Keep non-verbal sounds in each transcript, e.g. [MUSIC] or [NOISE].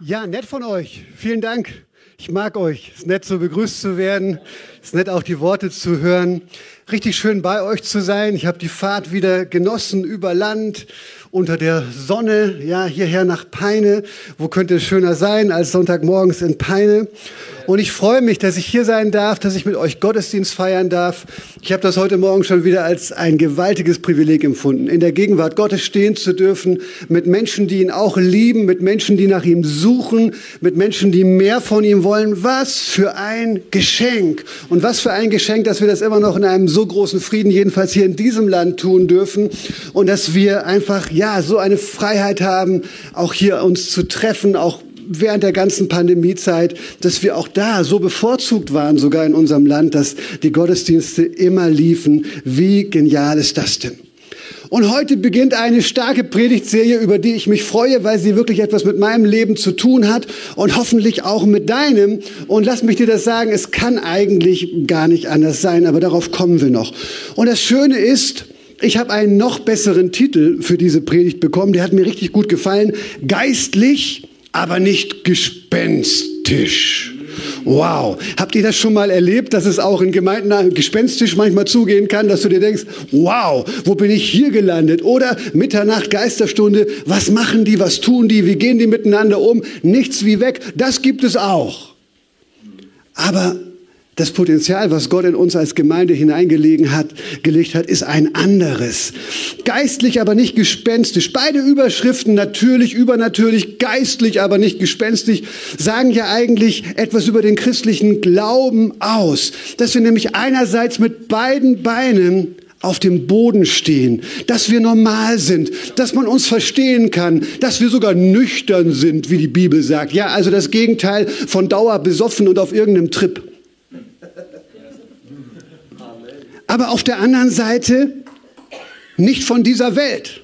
Ja, nett von euch. Vielen Dank. Ich mag euch. Es ist nett, so begrüßt zu werden. Es ist nett, auch die Worte zu hören. Richtig schön bei euch zu sein. Ich habe die Fahrt wieder genossen über Land, unter der Sonne, ja, hierher nach Peine. Wo könnte es schöner sein als Sonntagmorgens in Peine? Und ich freue mich, dass ich hier sein darf, dass ich mit euch Gottesdienst feiern darf. Ich habe das heute Morgen schon wieder als ein gewaltiges Privileg empfunden, in der Gegenwart Gottes stehen zu dürfen, mit Menschen, die ihn auch lieben, mit Menschen, die nach ihm suchen, mit Menschen, die mehr von ihm wollen. Was für ein Geschenk. Und was für ein Geschenk, dass wir das immer noch in einem so großen Frieden, jedenfalls hier in diesem Land tun dürfen. Und dass wir einfach, ja, so eine Freiheit haben, auch hier uns zu treffen, auch während der ganzen Pandemiezeit, dass wir auch da so bevorzugt waren, sogar in unserem Land, dass die Gottesdienste immer liefen. Wie genial ist das denn? Und heute beginnt eine starke Predigtserie, über die ich mich freue, weil sie wirklich etwas mit meinem Leben zu tun hat und hoffentlich auch mit deinem. Und lass mich dir das sagen, es kann eigentlich gar nicht anders sein, aber darauf kommen wir noch. Und das Schöne ist, ich habe einen noch besseren Titel für diese Predigt bekommen, der hat mir richtig gut gefallen. Geistlich aber nicht gespenstisch. Wow. Habt ihr das schon mal erlebt, dass es auch in Gemeinden gespenstisch manchmal zugehen kann, dass du dir denkst, wow, wo bin ich hier gelandet? Oder Mitternacht, Geisterstunde, was machen die, was tun die, wie gehen die miteinander um? Nichts wie weg. Das gibt es auch. Aber das Potenzial, was Gott in uns als Gemeinde hineingelegt hat, gelegt hat, ist ein anderes. Geistlich, aber nicht gespenstisch. Beide Überschriften, natürlich, übernatürlich, geistlich, aber nicht gespenstisch, sagen ja eigentlich etwas über den christlichen Glauben aus. Dass wir nämlich einerseits mit beiden Beinen auf dem Boden stehen, dass wir normal sind, dass man uns verstehen kann, dass wir sogar nüchtern sind, wie die Bibel sagt. Ja, also das Gegenteil von Dauer besoffen und auf irgendeinem Trip. Aber auf der anderen Seite nicht von dieser Welt.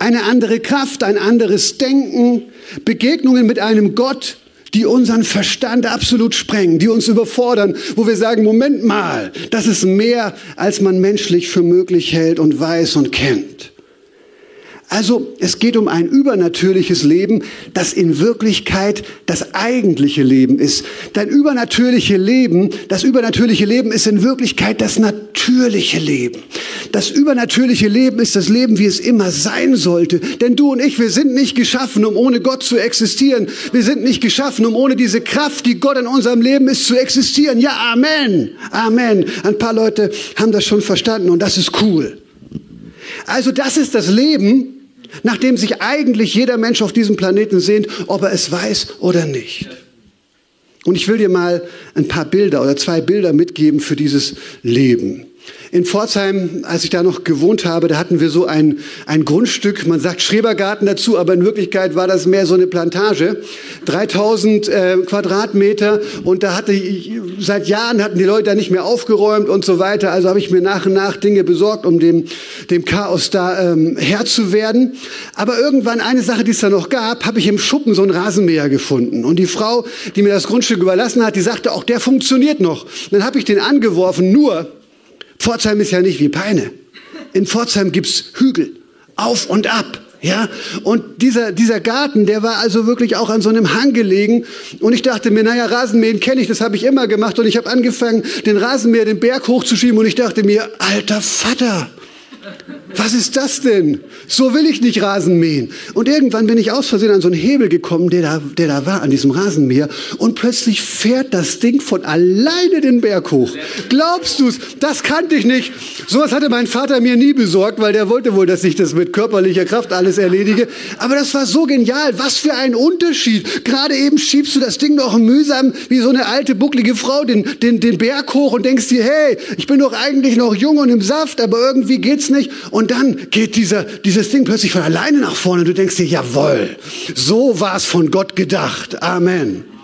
Eine andere Kraft, ein anderes Denken, Begegnungen mit einem Gott, die unseren Verstand absolut sprengen, die uns überfordern, wo wir sagen, Moment mal, das ist mehr, als man menschlich für möglich hält und weiß und kennt. Also es geht um ein übernatürliches Leben, das in Wirklichkeit das eigentliche Leben ist. Dein übernatürliche Leben, das übernatürliche Leben ist in Wirklichkeit das natürliche Leben. Das übernatürliche Leben ist das Leben, wie es immer sein sollte. Denn du und ich, wir sind nicht geschaffen, um ohne Gott zu existieren. Wir sind nicht geschaffen, um ohne diese Kraft, die Gott in unserem Leben ist, zu existieren. Ja, Amen. Amen. Ein paar Leute haben das schon verstanden und das ist cool. Also das ist das Leben, nachdem sich eigentlich jeder Mensch auf diesem Planeten sehnt, ob er es weiß oder nicht. Und ich will dir mal ein paar Bilder oder zwei Bilder mitgeben für dieses Leben. In Pforzheim, als ich da noch gewohnt habe, da hatten wir so ein, ein Grundstück, man sagt Schrebergarten dazu, aber in Wirklichkeit war das mehr so eine Plantage, 3000 äh, Quadratmeter. Und da hatte ich, seit Jahren hatten die Leute da nicht mehr aufgeräumt und so weiter, also habe ich mir nach und nach Dinge besorgt, um dem, dem Chaos da ähm, Herr zu werden. Aber irgendwann eine Sache, die es da noch gab, habe ich im Schuppen so ein Rasenmäher gefunden. Und die Frau, die mir das Grundstück überlassen hat, die sagte auch, der funktioniert noch. dann habe ich den angeworfen, nur Pforzheim ist ja nicht wie Peine. In Pforzheim gibt's Hügel, auf und ab. Ja, und dieser, dieser Garten, der war also wirklich auch an so einem Hang gelegen. Und ich dachte mir, naja, Rasenmähen kenne ich, das habe ich immer gemacht. Und ich habe angefangen, den Rasenmäher den Berg hochzuschieben. Und ich dachte mir, alter Vater, was ist das denn? So will ich nicht Rasen mähen. Und irgendwann bin ich aus Versehen an so einen Hebel gekommen, der da, der da war, an diesem Rasenmäher. Und plötzlich fährt das Ding von alleine den Berg hoch. Glaubst du's? Das kannte ich nicht. Sowas hatte mein Vater mir nie besorgt, weil der wollte wohl, dass ich das mit körperlicher Kraft alles erledige. Aber das war so genial. Was für ein Unterschied. Gerade eben schiebst du das Ding noch mühsam wie so eine alte, bucklige Frau den, den, den Berg hoch und denkst dir, hey, ich bin doch eigentlich noch jung und im Saft, aber irgendwie geht's nicht. Und dann geht dieser, dieses Ding plötzlich von alleine nach vorne. Und du denkst dir, jawohl, so war es von Gott gedacht. Amen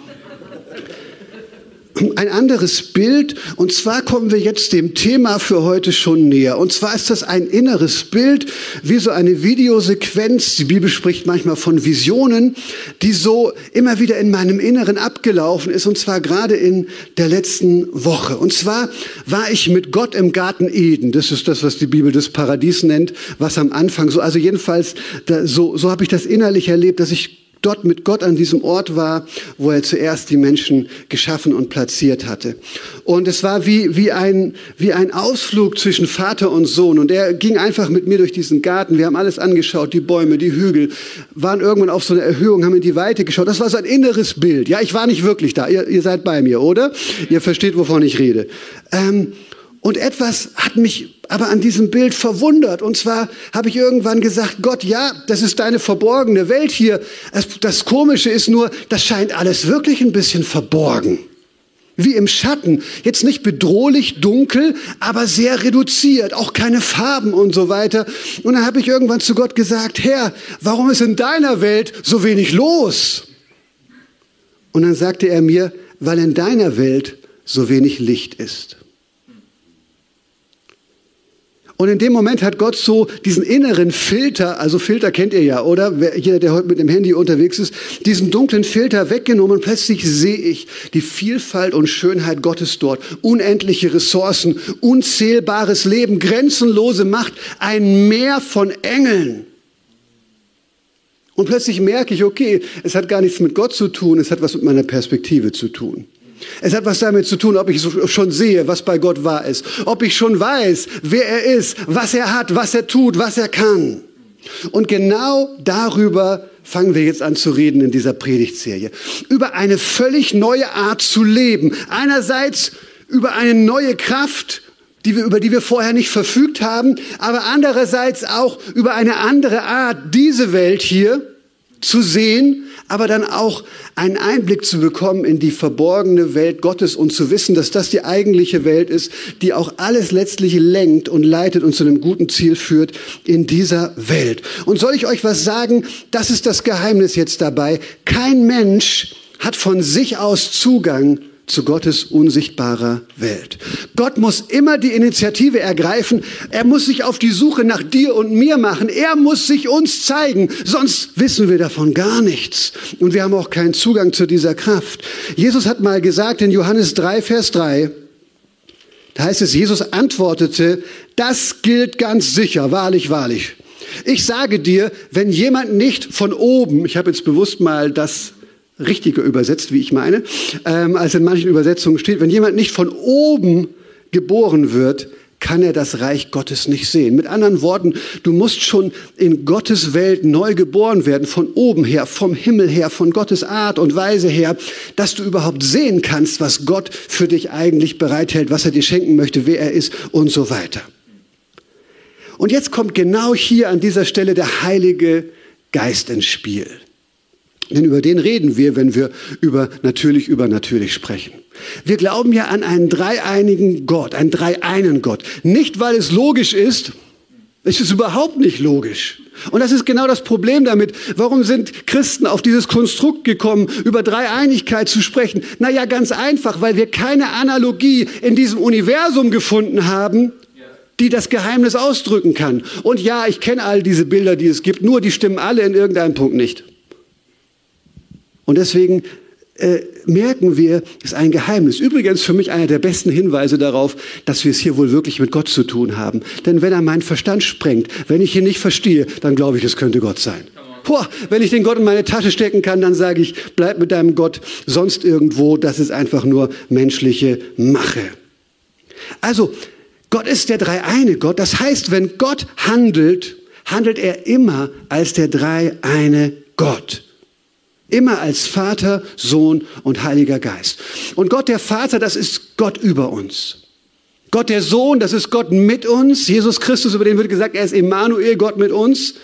ein anderes Bild. Und zwar kommen wir jetzt dem Thema für heute schon näher. Und zwar ist das ein inneres Bild, wie so eine Videosequenz. Die Bibel spricht manchmal von Visionen, die so immer wieder in meinem Inneren abgelaufen ist. Und zwar gerade in der letzten Woche. Und zwar war ich mit Gott im Garten Eden. Das ist das, was die Bibel das Paradies nennt, was am Anfang so, also jedenfalls, da, so, so habe ich das innerlich erlebt, dass ich dort mit Gott an diesem Ort war, wo er zuerst die Menschen geschaffen und platziert hatte. Und es war wie, wie, ein, wie ein Ausflug zwischen Vater und Sohn. Und er ging einfach mit mir durch diesen Garten. Wir haben alles angeschaut, die Bäume, die Hügel, waren irgendwann auf so eine Erhöhung, haben in die Weite geschaut. Das war so ein inneres Bild. Ja, ich war nicht wirklich da. Ihr, ihr seid bei mir, oder? Ihr versteht, wovon ich rede. Ähm, und etwas hat mich aber an diesem Bild verwundert. Und zwar habe ich irgendwann gesagt, Gott, ja, das ist deine verborgene Welt hier. Das Komische ist nur, das scheint alles wirklich ein bisschen verborgen. Wie im Schatten. Jetzt nicht bedrohlich dunkel, aber sehr reduziert. Auch keine Farben und so weiter. Und dann habe ich irgendwann zu Gott gesagt, Herr, warum ist in deiner Welt so wenig los? Und dann sagte er mir, weil in deiner Welt so wenig Licht ist. Und in dem Moment hat Gott so diesen inneren Filter, also Filter kennt ihr ja, oder? Jeder, der heute mit dem Handy unterwegs ist, diesen dunklen Filter weggenommen und plötzlich sehe ich die Vielfalt und Schönheit Gottes dort. Unendliche Ressourcen, unzählbares Leben, grenzenlose Macht, ein Meer von Engeln. Und plötzlich merke ich, okay, es hat gar nichts mit Gott zu tun, es hat was mit meiner Perspektive zu tun. Es hat was damit zu tun, ob ich schon sehe, was bei Gott wahr ist, ob ich schon weiß, wer er ist, was er hat, was er tut, was er kann. Und genau darüber fangen wir jetzt an zu reden in dieser Predigtserie. Über eine völlig neue Art zu leben. Einerseits über eine neue Kraft, die wir, über die wir vorher nicht verfügt haben, aber andererseits auch über eine andere Art, diese Welt hier zu sehen, aber dann auch einen Einblick zu bekommen in die verborgene Welt Gottes und zu wissen, dass das die eigentliche Welt ist, die auch alles letztlich lenkt und leitet und zu einem guten Ziel führt in dieser Welt. Und soll ich euch was sagen? Das ist das Geheimnis jetzt dabei. Kein Mensch hat von sich aus Zugang zu Gottes unsichtbarer Welt. Gott muss immer die Initiative ergreifen. Er muss sich auf die Suche nach dir und mir machen. Er muss sich uns zeigen. Sonst wissen wir davon gar nichts. Und wir haben auch keinen Zugang zu dieser Kraft. Jesus hat mal gesagt in Johannes 3, Vers 3, da heißt es, Jesus antwortete, das gilt ganz sicher, wahrlich, wahrlich. Ich sage dir, wenn jemand nicht von oben, ich habe jetzt bewusst mal das richtiger übersetzt, wie ich meine, ähm, als in manchen Übersetzungen steht. Wenn jemand nicht von oben geboren wird, kann er das Reich Gottes nicht sehen. Mit anderen Worten, du musst schon in Gottes Welt neu geboren werden, von oben her, vom Himmel her, von Gottes Art und Weise her, dass du überhaupt sehen kannst, was Gott für dich eigentlich bereithält, was er dir schenken möchte, wer er ist und so weiter. Und jetzt kommt genau hier an dieser Stelle der Heilige Geist ins Spiel. Denn über den reden wir, wenn wir über natürlich über natürlich sprechen. Wir glauben ja an einen dreieinigen Gott, einen dreieinen Gott. Nicht, weil es logisch ist, es ist überhaupt nicht logisch. Und das ist genau das Problem damit. Warum sind Christen auf dieses Konstrukt gekommen, über Dreieinigkeit zu sprechen? Naja, ganz einfach, weil wir keine Analogie in diesem Universum gefunden haben, die das Geheimnis ausdrücken kann. Und ja, ich kenne all diese Bilder, die es gibt, nur die stimmen alle in irgendeinem Punkt nicht. Und deswegen äh, merken wir, es ist ein Geheimnis. Übrigens für mich einer der besten Hinweise darauf, dass wir es hier wohl wirklich mit Gott zu tun haben. Denn wenn er meinen Verstand sprengt, wenn ich ihn nicht verstehe, dann glaube ich, es könnte Gott sein. Boah, wenn ich den Gott in meine Tasche stecken kann, dann sage ich, bleib mit deinem Gott sonst irgendwo. Das ist einfach nur menschliche Mache. Also, Gott ist der dreieine Gott. Das heißt, wenn Gott handelt, handelt er immer als der dreieine Gott. Immer als Vater, Sohn und Heiliger Geist. Und Gott der Vater, das ist Gott über uns. Gott der Sohn, das ist Gott mit uns. Jesus Christus, über den wird gesagt, er ist Emmanuel, Gott mit uns.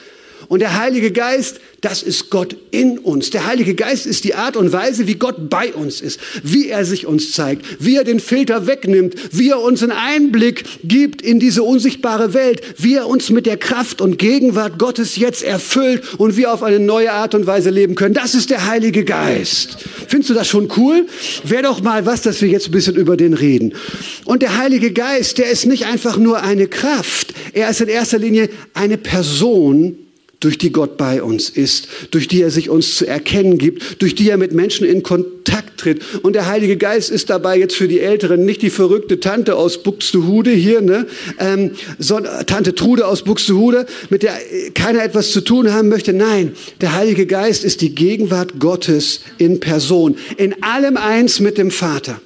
Und der Heilige Geist, das ist Gott in uns. Der Heilige Geist ist die Art und Weise, wie Gott bei uns ist, wie er sich uns zeigt, wie er den Filter wegnimmt, wie er uns einen Einblick gibt in diese unsichtbare Welt, wie er uns mit der Kraft und Gegenwart Gottes jetzt erfüllt und wir auf eine neue Art und Weise leben können. Das ist der Heilige Geist. Findest du das schon cool? Wäre doch mal was, dass wir jetzt ein bisschen über den reden. Und der Heilige Geist, der ist nicht einfach nur eine Kraft. Er ist in erster Linie eine Person, durch die Gott bei uns ist, durch die er sich uns zu erkennen gibt, durch die er mit Menschen in Kontakt tritt. Und der Heilige Geist ist dabei jetzt für die Älteren nicht die verrückte Tante aus Buxtehude hier, ne? ähm, sondern Tante Trude aus Buxtehude, mit der keiner etwas zu tun haben möchte. Nein, der Heilige Geist ist die Gegenwart Gottes in Person, in allem eins mit dem Vater.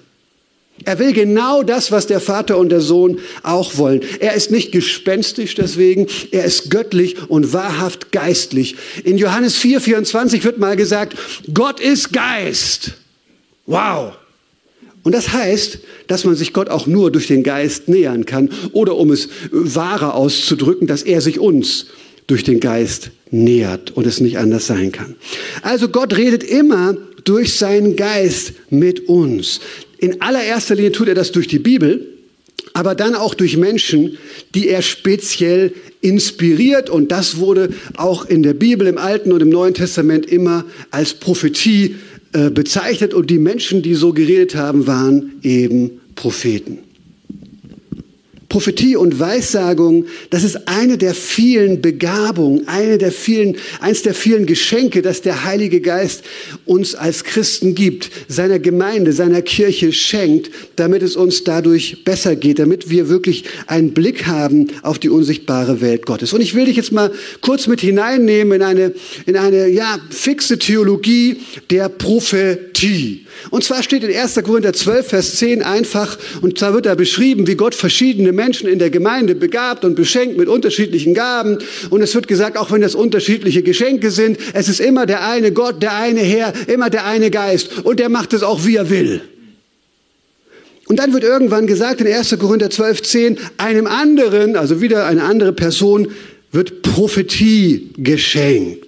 Er will genau das, was der Vater und der Sohn auch wollen. Er ist nicht gespenstisch deswegen, er ist göttlich und wahrhaft geistlich. In Johannes 4, 24 wird mal gesagt, Gott ist Geist. Wow. Und das heißt, dass man sich Gott auch nur durch den Geist nähern kann oder um es wahrer auszudrücken, dass er sich uns durch den Geist nähert und es nicht anders sein kann. Also Gott redet immer durch seinen Geist mit uns. In allererster Linie tut er das durch die Bibel, aber dann auch durch Menschen, die er speziell inspiriert. Und das wurde auch in der Bibel, im Alten und im Neuen Testament immer als Prophetie äh, bezeichnet. Und die Menschen, die so geredet haben, waren eben Propheten. Prophetie und Weissagung, das ist eine der vielen Begabungen, eine der vielen, eins der vielen Geschenke, das der Heilige Geist uns als Christen gibt, seiner Gemeinde, seiner Kirche schenkt, damit es uns dadurch besser geht, damit wir wirklich einen Blick haben auf die unsichtbare Welt Gottes. Und ich will dich jetzt mal kurz mit hineinnehmen in eine, in eine, ja, fixe Theologie der Prophetie. Und zwar steht in 1. Korinther 12, Vers 10 einfach, und da wird da beschrieben, wie Gott verschiedene Menschen in der Gemeinde begabt und beschenkt mit unterschiedlichen Gaben. Und es wird gesagt, auch wenn das unterschiedliche Geschenke sind, es ist immer der eine Gott, der eine Herr, immer der eine Geist. Und der macht es auch, wie er will. Und dann wird irgendwann gesagt in 1. Korinther 12, 10, einem anderen, also wieder eine andere Person, wird Prophetie geschenkt.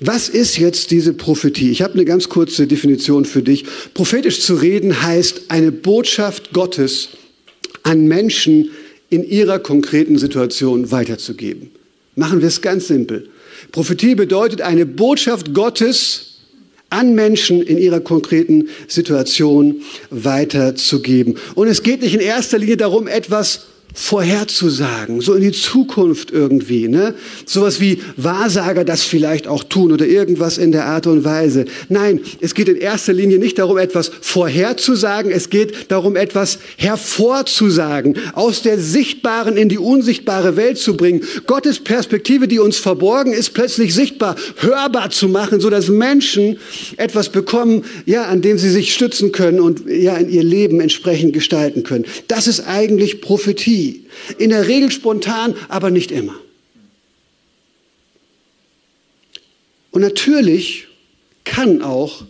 Was ist jetzt diese Prophetie? Ich habe eine ganz kurze Definition für dich. Prophetisch zu reden heißt, eine Botschaft Gottes an Menschen in ihrer konkreten Situation weiterzugeben. Machen wir es ganz simpel. Prophetie bedeutet, eine Botschaft Gottes an Menschen in ihrer konkreten Situation weiterzugeben. Und es geht nicht in erster Linie darum, etwas vorherzusagen, so in die Zukunft irgendwie, ne? Sowas wie Wahrsager das vielleicht auch tun oder irgendwas in der Art und Weise. Nein, es geht in erster Linie nicht darum, etwas vorherzusagen, es geht darum, etwas hervorzusagen, aus der sichtbaren in die unsichtbare Welt zu bringen. Gottes Perspektive, die uns verborgen ist, plötzlich sichtbar, hörbar zu machen, so dass Menschen etwas bekommen, ja, an dem sie sich stützen können und ja, in ihr Leben entsprechend gestalten können. Das ist eigentlich Prophetie. In der Regel spontan, aber nicht immer. Und natürlich kann auch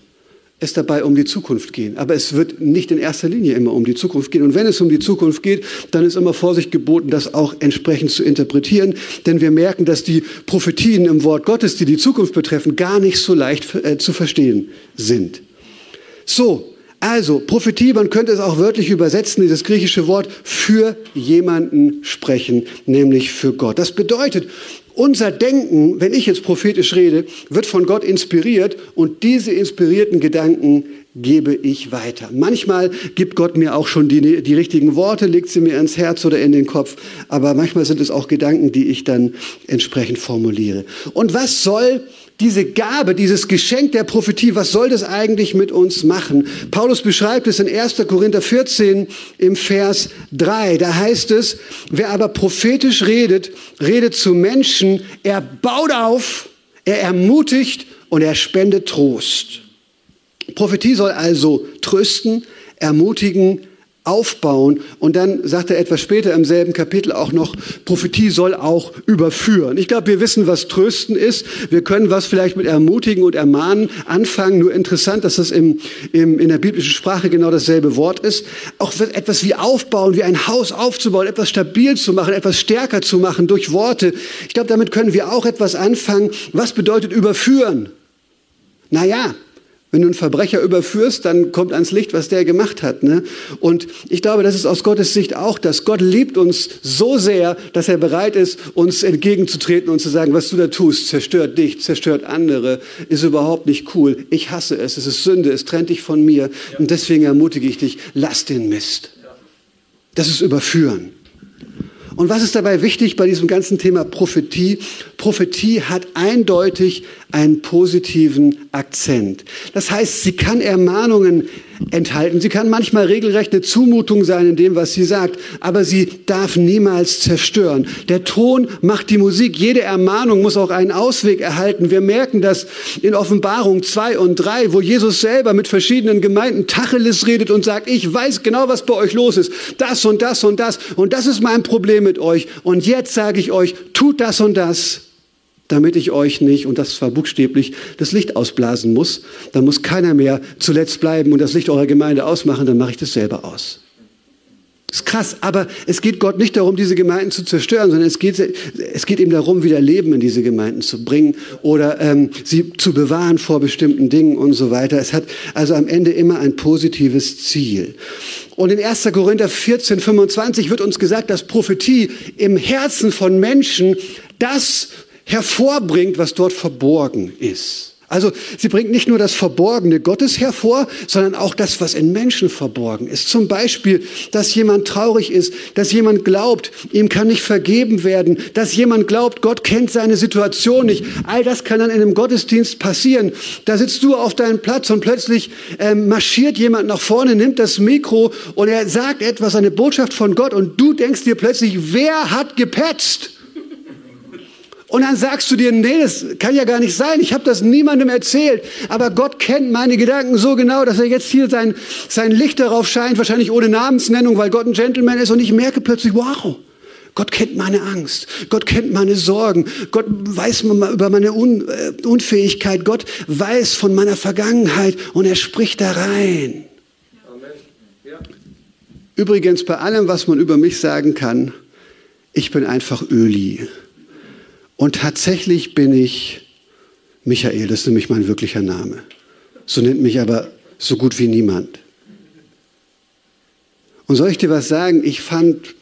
es dabei um die Zukunft gehen. Aber es wird nicht in erster Linie immer um die Zukunft gehen. Und wenn es um die Zukunft geht, dann ist immer Vorsicht geboten, das auch entsprechend zu interpretieren. Denn wir merken, dass die Prophetien im Wort Gottes, die die Zukunft betreffen, gar nicht so leicht äh, zu verstehen sind. So, also, Prophetie, man könnte es auch wörtlich übersetzen, dieses griechische Wort für jemanden sprechen, nämlich für Gott. Das bedeutet, unser Denken, wenn ich jetzt prophetisch rede, wird von Gott inspiriert und diese inspirierten Gedanken gebe ich weiter. Manchmal gibt Gott mir auch schon die, die richtigen Worte, legt sie mir ins Herz oder in den Kopf, aber manchmal sind es auch Gedanken, die ich dann entsprechend formuliere. Und was soll diese Gabe, dieses Geschenk der Prophetie, was soll das eigentlich mit uns machen? Paulus beschreibt es in 1. Korinther 14 im Vers 3. Da heißt es, wer aber prophetisch redet, redet zu Menschen, er baut auf, er ermutigt und er spendet Trost. Prophetie soll also trösten, ermutigen, aufbauen. Und dann sagt er etwas später im selben Kapitel auch noch, Prophetie soll auch überführen. Ich glaube, wir wissen, was Trösten ist. Wir können was vielleicht mit Ermutigen und Ermahnen anfangen. Nur interessant, dass das im, im, in der biblischen Sprache genau dasselbe Wort ist. Auch etwas wie aufbauen, wie ein Haus aufzubauen, etwas stabil zu machen, etwas stärker zu machen durch Worte. Ich glaube, damit können wir auch etwas anfangen. Was bedeutet überführen? Naja, wenn du einen Verbrecher überführst, dann kommt ans Licht, was der gemacht hat. Ne? Und ich glaube, das ist aus Gottes Sicht auch das. Gott liebt uns so sehr, dass er bereit ist, uns entgegenzutreten und zu sagen, was du da tust, zerstört dich, zerstört andere, ist überhaupt nicht cool. Ich hasse es, es ist Sünde, es trennt dich von mir. Und deswegen ermutige ich dich, lass den Mist. Das ist Überführen. Und was ist dabei wichtig bei diesem ganzen Thema Prophetie? Prophetie hat eindeutig einen positiven Akzent. Das heißt, sie kann Ermahnungen enthalten. Sie kann manchmal regelrecht eine Zumutung sein in dem, was sie sagt, aber sie darf niemals zerstören. Der Ton macht die Musik. Jede Ermahnung muss auch einen Ausweg erhalten. Wir merken das in Offenbarung 2 und 3, wo Jesus selber mit verschiedenen Gemeinden Tacheles redet und sagt, ich weiß genau, was bei euch los ist. Das und das und das. Und das ist mein Problem mit euch. Und jetzt sage ich euch, tut das und das damit ich euch nicht, und das war buchstäblich, das Licht ausblasen muss. Dann muss keiner mehr zuletzt bleiben und das Licht eurer Gemeinde ausmachen, dann mache ich das selber aus. Das ist krass, aber es geht Gott nicht darum, diese Gemeinden zu zerstören, sondern es geht, es geht ihm darum, wieder Leben in diese Gemeinden zu bringen oder ähm, sie zu bewahren vor bestimmten Dingen und so weiter. Es hat also am Ende immer ein positives Ziel. Und in 1. Korinther 14, 25 wird uns gesagt, dass Prophetie im Herzen von Menschen das hervorbringt, was dort verborgen ist. Also sie bringt nicht nur das Verborgene Gottes hervor, sondern auch das, was in Menschen verborgen ist. Zum Beispiel, dass jemand traurig ist, dass jemand glaubt, ihm kann nicht vergeben werden, dass jemand glaubt, Gott kennt seine Situation nicht. All das kann dann in einem Gottesdienst passieren. Da sitzt du auf deinem Platz und plötzlich ähm, marschiert jemand nach vorne, nimmt das Mikro und er sagt etwas, eine Botschaft von Gott und du denkst dir plötzlich, wer hat gepetzt? Und dann sagst du dir, nee, das kann ja gar nicht sein. Ich habe das niemandem erzählt. Aber Gott kennt meine Gedanken so genau, dass er jetzt hier sein, sein Licht darauf scheint, wahrscheinlich ohne Namensnennung, weil Gott ein Gentleman ist. Und ich merke plötzlich, wow, Gott kennt meine Angst. Gott kennt meine Sorgen. Gott weiß über meine Un äh, Unfähigkeit. Gott weiß von meiner Vergangenheit und er spricht da rein. Ja. Übrigens, bei allem, was man über mich sagen kann, ich bin einfach Öli. Und tatsächlich bin ich Michael, das ist nämlich mein wirklicher Name. So nennt mich aber so gut wie niemand. Und soll ich dir was sagen? Ich fand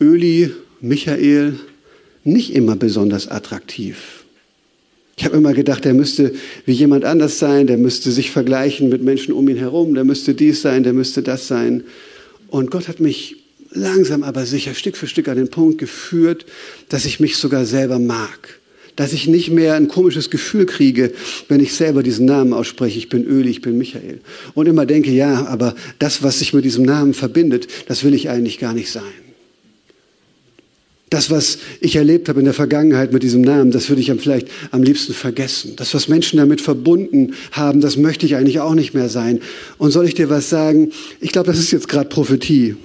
Öli, Michael nicht immer besonders attraktiv. Ich habe immer gedacht, der müsste wie jemand anders sein, der müsste sich vergleichen mit Menschen um ihn herum, der müsste dies sein, der müsste das sein. Und Gott hat mich langsam aber sicher Stück für Stück an den Punkt geführt, dass ich mich sogar selber mag. Dass ich nicht mehr ein komisches Gefühl kriege, wenn ich selber diesen Namen ausspreche. Ich bin Öli, ich bin Michael. Und immer denke, ja, aber das, was sich mit diesem Namen verbindet, das will ich eigentlich gar nicht sein. Das, was ich erlebt habe in der Vergangenheit mit diesem Namen, das würde ich vielleicht am liebsten vergessen. Das, was Menschen damit verbunden haben, das möchte ich eigentlich auch nicht mehr sein. Und soll ich dir was sagen? Ich glaube, das ist jetzt gerade Prophetie.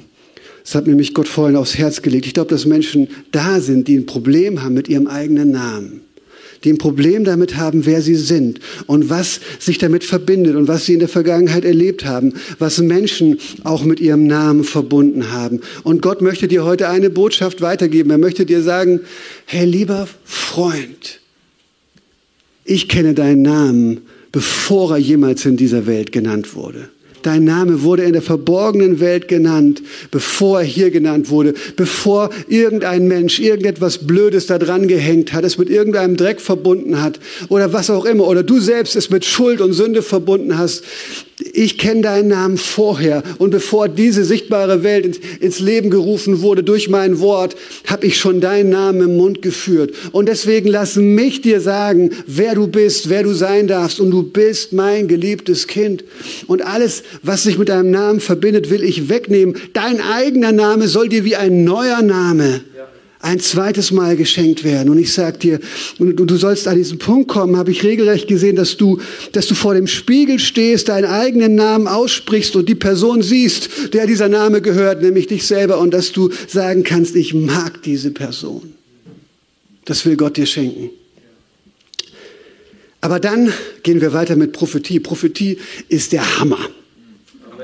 Das hat mir mich Gott vorhin aufs Herz gelegt. Ich glaube, dass Menschen da sind, die ein Problem haben mit ihrem eigenen Namen. Die ein Problem damit haben, wer sie sind und was sich damit verbindet und was sie in der Vergangenheit erlebt haben, was Menschen auch mit ihrem Namen verbunden haben. Und Gott möchte dir heute eine Botschaft weitergeben. Er möchte dir sagen, hey lieber Freund, ich kenne deinen Namen, bevor er jemals in dieser Welt genannt wurde. Dein Name wurde in der verborgenen Welt genannt, bevor er hier genannt wurde, bevor irgendein Mensch irgendetwas Blödes da dran gehängt hat, es mit irgendeinem Dreck verbunden hat oder was auch immer, oder du selbst es mit Schuld und Sünde verbunden hast ich kenne deinen Namen vorher und bevor diese sichtbare Welt ins, ins Leben gerufen wurde durch mein Wort, habe ich schon deinen Namen im Mund geführt. Und deswegen lass mich dir sagen, wer du bist, wer du sein darfst. Und du bist mein geliebtes Kind. Und alles, was sich mit deinem Namen verbindet, will ich wegnehmen. Dein eigener Name soll dir wie ein neuer Name ein zweites Mal geschenkt werden. Und ich sag dir, du, du sollst an diesen Punkt kommen, habe ich regelrecht gesehen, dass du, dass du vor dem Spiegel stehst, deinen eigenen Namen aussprichst und die Person siehst, der dieser Name gehört, nämlich dich selber, und dass du sagen kannst, ich mag diese Person. Das will Gott dir schenken. Aber dann gehen wir weiter mit Prophetie. Prophetie ist der Hammer.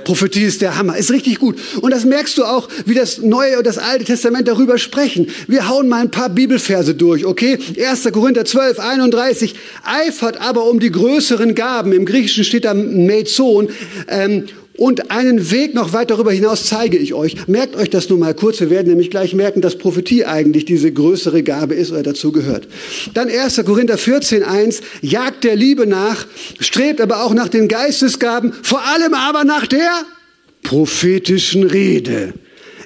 Prophetie ist der Hammer, ist richtig gut. Und das merkst du auch, wie das Neue und das Alte Testament darüber sprechen. Wir hauen mal ein paar Bibelverse durch, okay? 1. Korinther 12, 31. Eifert aber um die größeren Gaben. Im Griechischen steht da Mezon. Ähm, und einen Weg noch weit darüber hinaus zeige ich euch. Merkt euch das nur mal kurz. Wir werden nämlich gleich merken, dass Prophetie eigentlich diese größere Gabe ist oder dazu gehört. Dann 1. Korinther 14, 1. Jagt der Liebe nach, strebt aber auch nach den Geistesgaben, vor allem aber nach der prophetischen Rede.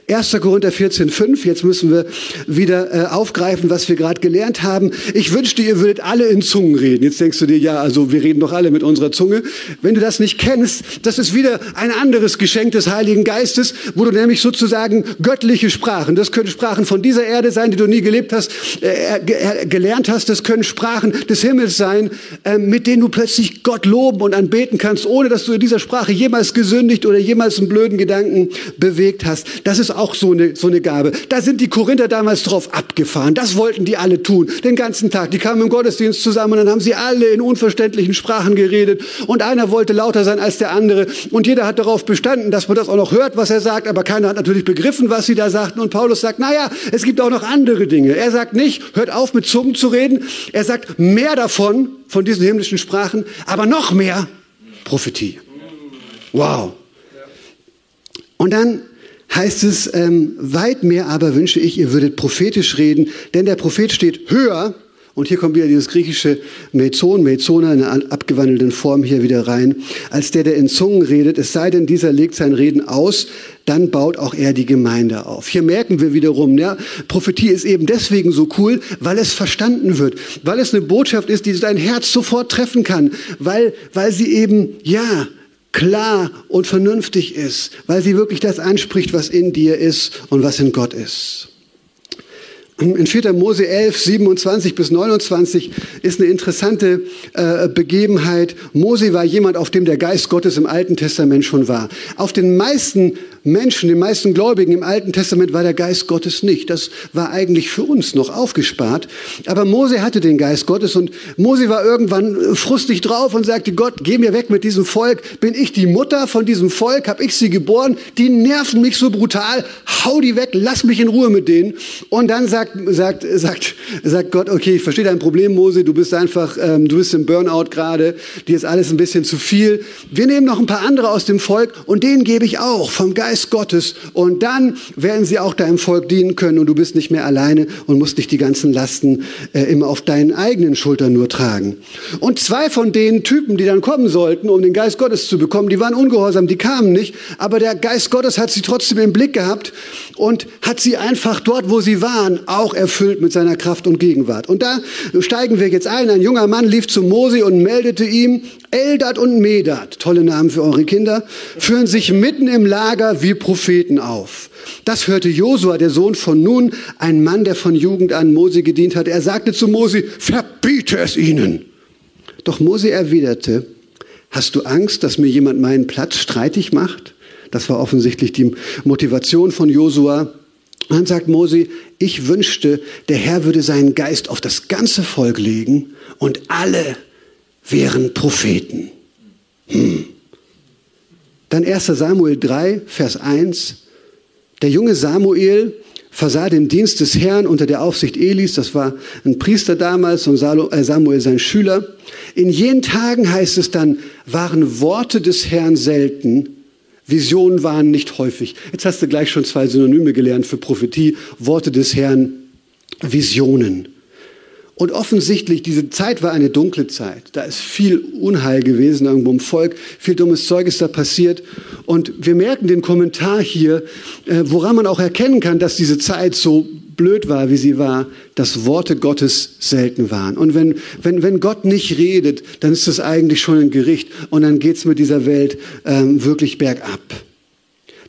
1. Korinther 14, 5. Jetzt müssen wir wieder äh, aufgreifen, was wir gerade gelernt haben. Ich wünschte, ihr würdet alle in Zungen reden. Jetzt denkst du dir, ja, also wir reden doch alle mit unserer Zunge. Wenn du das nicht kennst, das ist wieder ein anderes Geschenk des Heiligen Geistes, wo du nämlich sozusagen göttliche Sprachen, das können Sprachen von dieser Erde sein, die du nie gelebt hast, äh, gelernt hast, das können Sprachen des Himmels sein, äh, mit denen du plötzlich Gott loben und anbeten kannst, ohne dass du in dieser Sprache jemals gesündigt oder jemals einen blöden Gedanken bewegt hast. Das ist auch so eine, so eine Gabe. Da sind die Korinther damals drauf abgefahren. Das wollten die alle tun, den ganzen Tag. Die kamen im Gottesdienst zusammen und dann haben sie alle in unverständlichen Sprachen geredet und einer wollte lauter sein als der andere und jeder hat darauf bestanden, dass man das auch noch hört, was er sagt, aber keiner hat natürlich begriffen, was sie da sagten und Paulus sagt, naja, es gibt auch noch andere Dinge. Er sagt nicht, hört auf mit Zungen zu reden. Er sagt mehr davon, von diesen himmlischen Sprachen, aber noch mehr Prophetie. Wow. Und dann heißt es, ähm, weit mehr aber wünsche ich, ihr würdet prophetisch reden, denn der Prophet steht höher, und hier kommt wieder dieses griechische Mezon, Mezona in einer abgewandelten Form hier wieder rein, als der, der in Zungen redet, es sei denn, dieser legt sein Reden aus, dann baut auch er die Gemeinde auf. Hier merken wir wiederum, ja, Prophetie ist eben deswegen so cool, weil es verstanden wird, weil es eine Botschaft ist, die dein Herz sofort treffen kann, weil, weil sie eben, ja, klar und vernünftig ist, weil sie wirklich das anspricht, was in dir ist und was in Gott ist. In 4. Mose 11, 27 bis 29 ist eine interessante äh, Begebenheit. Mose war jemand, auf dem der Geist Gottes im Alten Testament schon war. Auf den meisten Menschen, den meisten Gläubigen im Alten Testament war der Geist Gottes nicht. Das war eigentlich für uns noch aufgespart. Aber Mose hatte den Geist Gottes und Mose war irgendwann frustig drauf und sagte, Gott, geh mir weg mit diesem Volk. Bin ich die Mutter von diesem Volk? Hab ich sie geboren? Die nerven mich so brutal. Hau die weg, lass mich in Ruhe mit denen. Und dann sagt, sagt, sagt, sagt Gott, okay, ich verstehe dein Problem, Mose. Du bist einfach, ähm, du bist im Burnout gerade. Dir ist alles ein bisschen zu viel. Wir nehmen noch ein paar andere aus dem Volk und denen gebe ich auch vom Geist Gottes und dann werden sie auch deinem Volk dienen können und du bist nicht mehr alleine und musst nicht die ganzen Lasten äh, immer auf deinen eigenen Schultern nur tragen. Und zwei von den Typen, die dann kommen sollten, um den Geist Gottes zu bekommen, die waren ungehorsam, die kamen nicht, aber der Geist Gottes hat sie trotzdem im Blick gehabt und hat sie einfach dort, wo sie waren, auch erfüllt mit seiner Kraft und Gegenwart. Und da steigen wir jetzt ein. Ein junger Mann lief zu Mose und meldete ihm, Eldad und Medad, tolle Namen für eure Kinder, führen sich mitten im Lager wie Propheten auf. Das hörte Josua, der Sohn von Nun, ein Mann, der von Jugend an Mose gedient hat. Er sagte zu Mose, verbiete es ihnen. Doch Mose erwiderte, hast du Angst, dass mir jemand meinen Platz streitig macht? Das war offensichtlich die Motivation von Josua. Dann sagt Mose, ich wünschte, der Herr würde seinen Geist auf das ganze Volk legen und alle wären Propheten. Hm. Dann 1 Samuel 3, Vers 1. Der junge Samuel versah den Dienst des Herrn unter der Aufsicht Elis, das war ein Priester damals und äh, Samuel sein Schüler. In jenen Tagen heißt es dann, waren Worte des Herrn selten, Visionen waren nicht häufig. Jetzt hast du gleich schon zwei Synonyme gelernt für Prophetie, Worte des Herrn, Visionen. Und offensichtlich, diese Zeit war eine dunkle Zeit. Da ist viel Unheil gewesen irgendwo im Volk, viel dummes Zeug ist da passiert. Und wir merken den Kommentar hier, äh, woran man auch erkennen kann, dass diese Zeit so blöd war, wie sie war, dass Worte Gottes selten waren. Und wenn, wenn, wenn Gott nicht redet, dann ist das eigentlich schon ein Gericht und dann geht's mit dieser Welt ähm, wirklich bergab.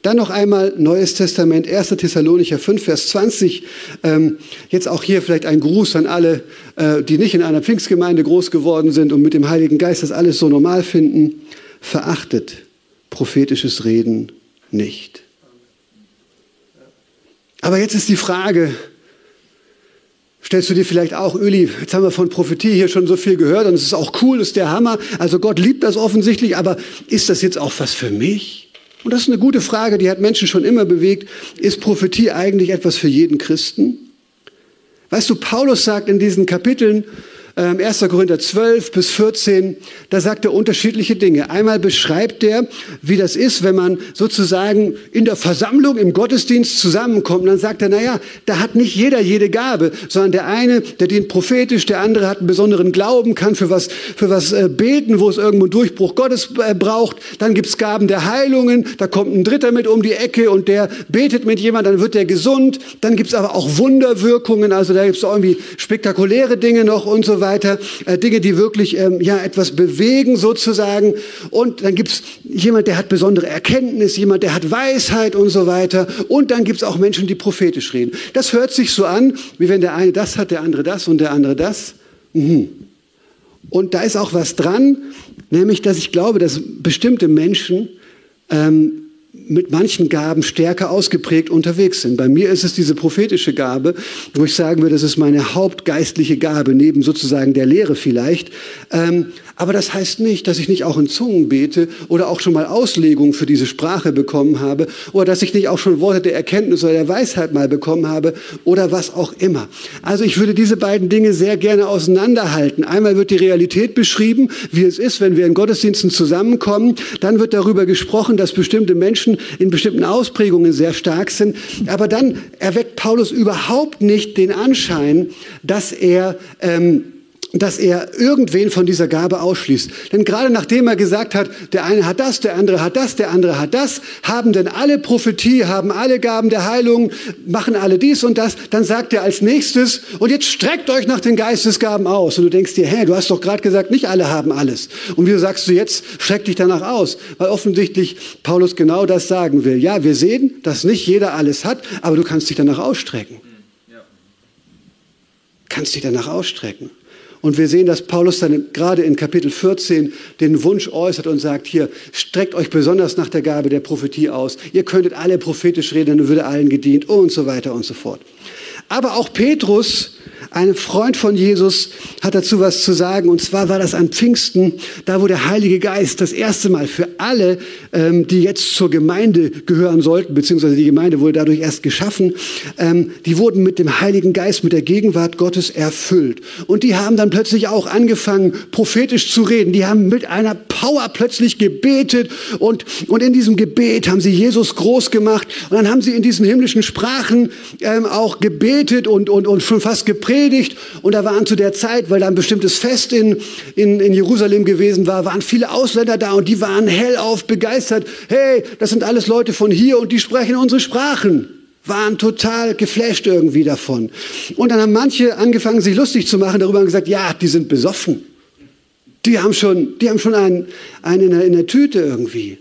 Dann noch einmal Neues Testament, 1. Thessalonicher 5, Vers 20. Ähm, jetzt auch hier vielleicht ein Gruß an alle, äh, die nicht in einer Pfingstgemeinde groß geworden sind und mit dem Heiligen Geist das alles so normal finden. Verachtet prophetisches Reden nicht. Aber jetzt ist die Frage, stellst du dir vielleicht auch, Öli, jetzt haben wir von Prophetie hier schon so viel gehört und es ist auch cool, ist der Hammer. Also Gott liebt das offensichtlich, aber ist das jetzt auch was für mich? Und das ist eine gute Frage, die hat Menschen schon immer bewegt. Ist Prophetie eigentlich etwas für jeden Christen? Weißt du, Paulus sagt in diesen Kapiteln, 1. Ähm, Korinther 12 bis 14, da sagt er unterschiedliche Dinge. Einmal beschreibt er, wie das ist, wenn man sozusagen in der Versammlung, im Gottesdienst zusammenkommt. dann sagt er, naja, da hat nicht jeder jede Gabe, sondern der eine, der dient prophetisch, der andere hat einen besonderen Glauben, kann für was, für was äh, beten, wo es irgendwo einen Durchbruch Gottes äh, braucht. Dann gibt's Gaben der Heilungen, da kommt ein Dritter mit um die Ecke und der betet mit jemand, dann wird der gesund. Dann gibt's aber auch Wunderwirkungen, also da gibt's irgendwie spektakuläre Dinge noch und so weiter weiter, äh, Dinge, die wirklich ähm, ja etwas bewegen sozusagen. Und dann gibt's jemand, der hat besondere Erkenntnis, jemand, der hat Weisheit und so weiter. Und dann gibt's auch Menschen, die prophetisch reden. Das hört sich so an, wie wenn der eine das hat, der andere das und der andere das. Mhm. Und da ist auch was dran, nämlich, dass ich glaube, dass bestimmte Menschen ähm, mit manchen Gaben stärker ausgeprägt unterwegs sind. Bei mir ist es diese prophetische Gabe, wo ich sagen würde, das ist meine hauptgeistliche Gabe, neben sozusagen der Lehre vielleicht. Ähm, aber das heißt nicht, dass ich nicht auch in Zungen bete oder auch schon mal Auslegungen für diese Sprache bekommen habe oder dass ich nicht auch schon Worte der Erkenntnis oder der Weisheit mal bekommen habe oder was auch immer. Also ich würde diese beiden Dinge sehr gerne auseinanderhalten. Einmal wird die Realität beschrieben, wie es ist, wenn wir in Gottesdiensten zusammenkommen. Dann wird darüber gesprochen, dass bestimmte Menschen in bestimmten Ausprägungen sehr stark sind. Aber dann erweckt Paulus überhaupt nicht den Anschein, dass er ähm, dass er irgendwen von dieser Gabe ausschließt. Denn gerade nachdem er gesagt hat, der eine hat das, der andere hat das, der andere hat das, haben denn alle Prophetie, haben alle Gaben der Heilung, machen alle dies und das, dann sagt er als nächstes, und jetzt streckt euch nach den Geistesgaben aus. Und du denkst dir, hä, du hast doch gerade gesagt, nicht alle haben alles. Und wieso sagst du jetzt, streck dich danach aus? Weil offensichtlich Paulus genau das sagen will. Ja, wir sehen, dass nicht jeder alles hat, aber du kannst dich danach ausstrecken. Kannst dich danach ausstrecken. Und wir sehen, dass Paulus dann gerade in Kapitel 14 den Wunsch äußert und sagt, hier, streckt euch besonders nach der Gabe der Prophetie aus. Ihr könntet alle prophetisch reden, dann würde allen gedient und so weiter und so fort. Aber auch Petrus ein Freund von Jesus hat dazu was zu sagen. Und zwar war das an Pfingsten, da wo der Heilige Geist das erste Mal für alle, ähm, die jetzt zur Gemeinde gehören sollten, beziehungsweise die Gemeinde wurde dadurch erst geschaffen, ähm, die wurden mit dem Heiligen Geist, mit der Gegenwart Gottes erfüllt. Und die haben dann plötzlich auch angefangen, prophetisch zu reden. Die haben mit einer Power plötzlich gebetet und, und in diesem Gebet haben sie Jesus groß gemacht. Und dann haben sie in diesen himmlischen Sprachen ähm, auch gebetet und, und, und schon fast geprägt gepredigt und da waren zu der Zeit, weil da ein bestimmtes Fest in, in, in Jerusalem gewesen war, waren viele Ausländer da und die waren hellauf begeistert. Hey, das sind alles Leute von hier und die sprechen unsere Sprachen waren total geflasht irgendwie davon. Und dann haben manche angefangen, sich lustig zu machen darüber und gesagt, ja, die sind besoffen. Die haben schon, die haben schon einen, einen in, der, in der Tüte irgendwie.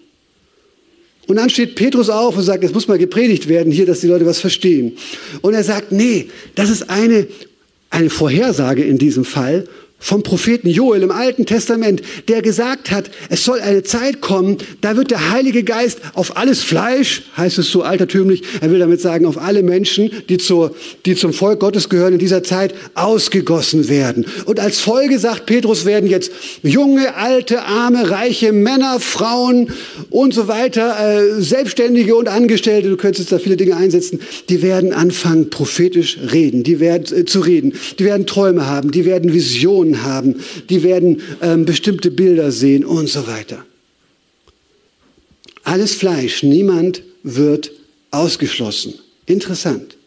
Und dann steht Petrus auf und sagt, es muss mal gepredigt werden hier, dass die Leute was verstehen. Und er sagt, nee, das ist eine eine Vorhersage in diesem Fall vom Propheten Joel im Alten Testament, der gesagt hat, es soll eine Zeit kommen, da wird der Heilige Geist auf alles Fleisch, heißt es so altertümlich, er will damit sagen, auf alle Menschen, die, zur, die zum Volk Gottes gehören, in dieser Zeit ausgegossen werden. Und als Folge, sagt Petrus, werden jetzt junge, alte, arme, reiche Männer, Frauen und so weiter, äh, Selbstständige und Angestellte, du könntest da viele Dinge einsetzen, die werden anfangen, prophetisch reden, die werden äh, zu reden, die werden Träume haben, die werden Visionen Visionen haben, die werden ähm, bestimmte Bilder sehen und so weiter. Alles Fleisch, niemand wird ausgeschlossen. Interessant.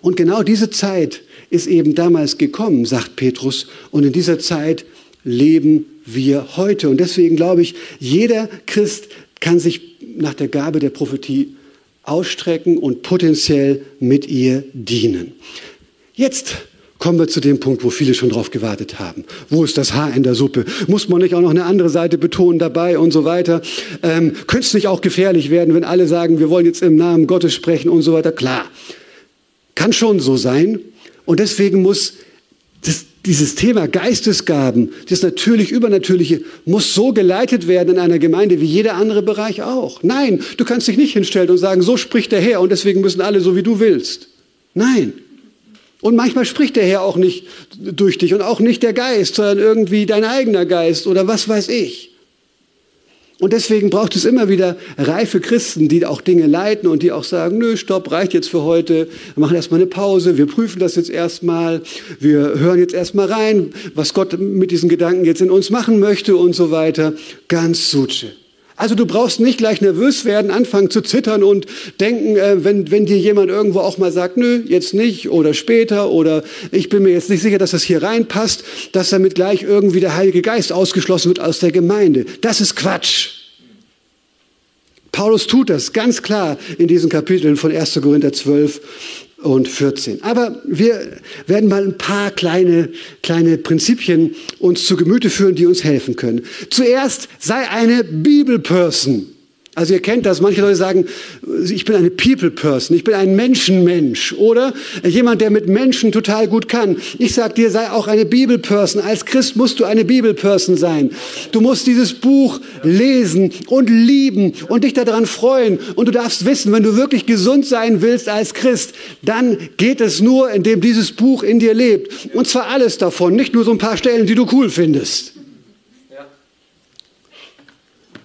Und genau diese Zeit ist eben damals gekommen, sagt Petrus, und in dieser Zeit leben wir heute. Und deswegen glaube ich, jeder Christ kann sich nach der Gabe der Prophetie ausstrecken und potenziell mit ihr dienen. Jetzt Kommen wir zu dem Punkt, wo viele schon drauf gewartet haben. Wo ist das Haar in der Suppe? Muss man nicht auch noch eine andere Seite betonen dabei und so weiter? Ähm, Könnte es nicht auch gefährlich werden, wenn alle sagen, wir wollen jetzt im Namen Gottes sprechen und so weiter? Klar, kann schon so sein. Und deswegen muss das, dieses Thema Geistesgaben, das natürlich Übernatürliche, muss so geleitet werden in einer Gemeinde wie jeder andere Bereich auch. Nein, du kannst dich nicht hinstellen und sagen, so spricht der Herr und deswegen müssen alle so, wie du willst. Nein. Und manchmal spricht der Herr auch nicht durch dich und auch nicht der Geist, sondern irgendwie dein eigener Geist oder was weiß ich. Und deswegen braucht es immer wieder reife Christen, die auch Dinge leiten und die auch sagen, nö, stopp, reicht jetzt für heute, wir machen erstmal eine Pause, wir prüfen das jetzt erstmal, wir hören jetzt erstmal rein, was Gott mit diesen Gedanken jetzt in uns machen möchte und so weiter. Ganz suche. Also du brauchst nicht gleich nervös werden, anfangen zu zittern und denken, äh, wenn, wenn dir jemand irgendwo auch mal sagt, nö, jetzt nicht oder später oder ich bin mir jetzt nicht sicher, dass das hier reinpasst, dass damit gleich irgendwie der Heilige Geist ausgeschlossen wird aus der Gemeinde. Das ist Quatsch. Paulus tut das ganz klar in diesen Kapiteln von 1. Korinther 12 und 14. Aber wir werden mal ein paar kleine, kleine Prinzipien uns zu Gemüte führen, die uns helfen können. Zuerst sei eine Bibelperson. Also ihr kennt das, manche Leute sagen, ich bin eine People Person, ich bin ein Menschenmensch oder jemand, der mit Menschen total gut kann. Ich sag dir, sei auch eine Bibel Person. Als Christ musst du eine Bibel Person sein. Du musst dieses Buch lesen und lieben und dich daran freuen und du darfst wissen, wenn du wirklich gesund sein willst als Christ, dann geht es nur, indem dieses Buch in dir lebt. Und zwar alles davon, nicht nur so ein paar Stellen, die du cool findest.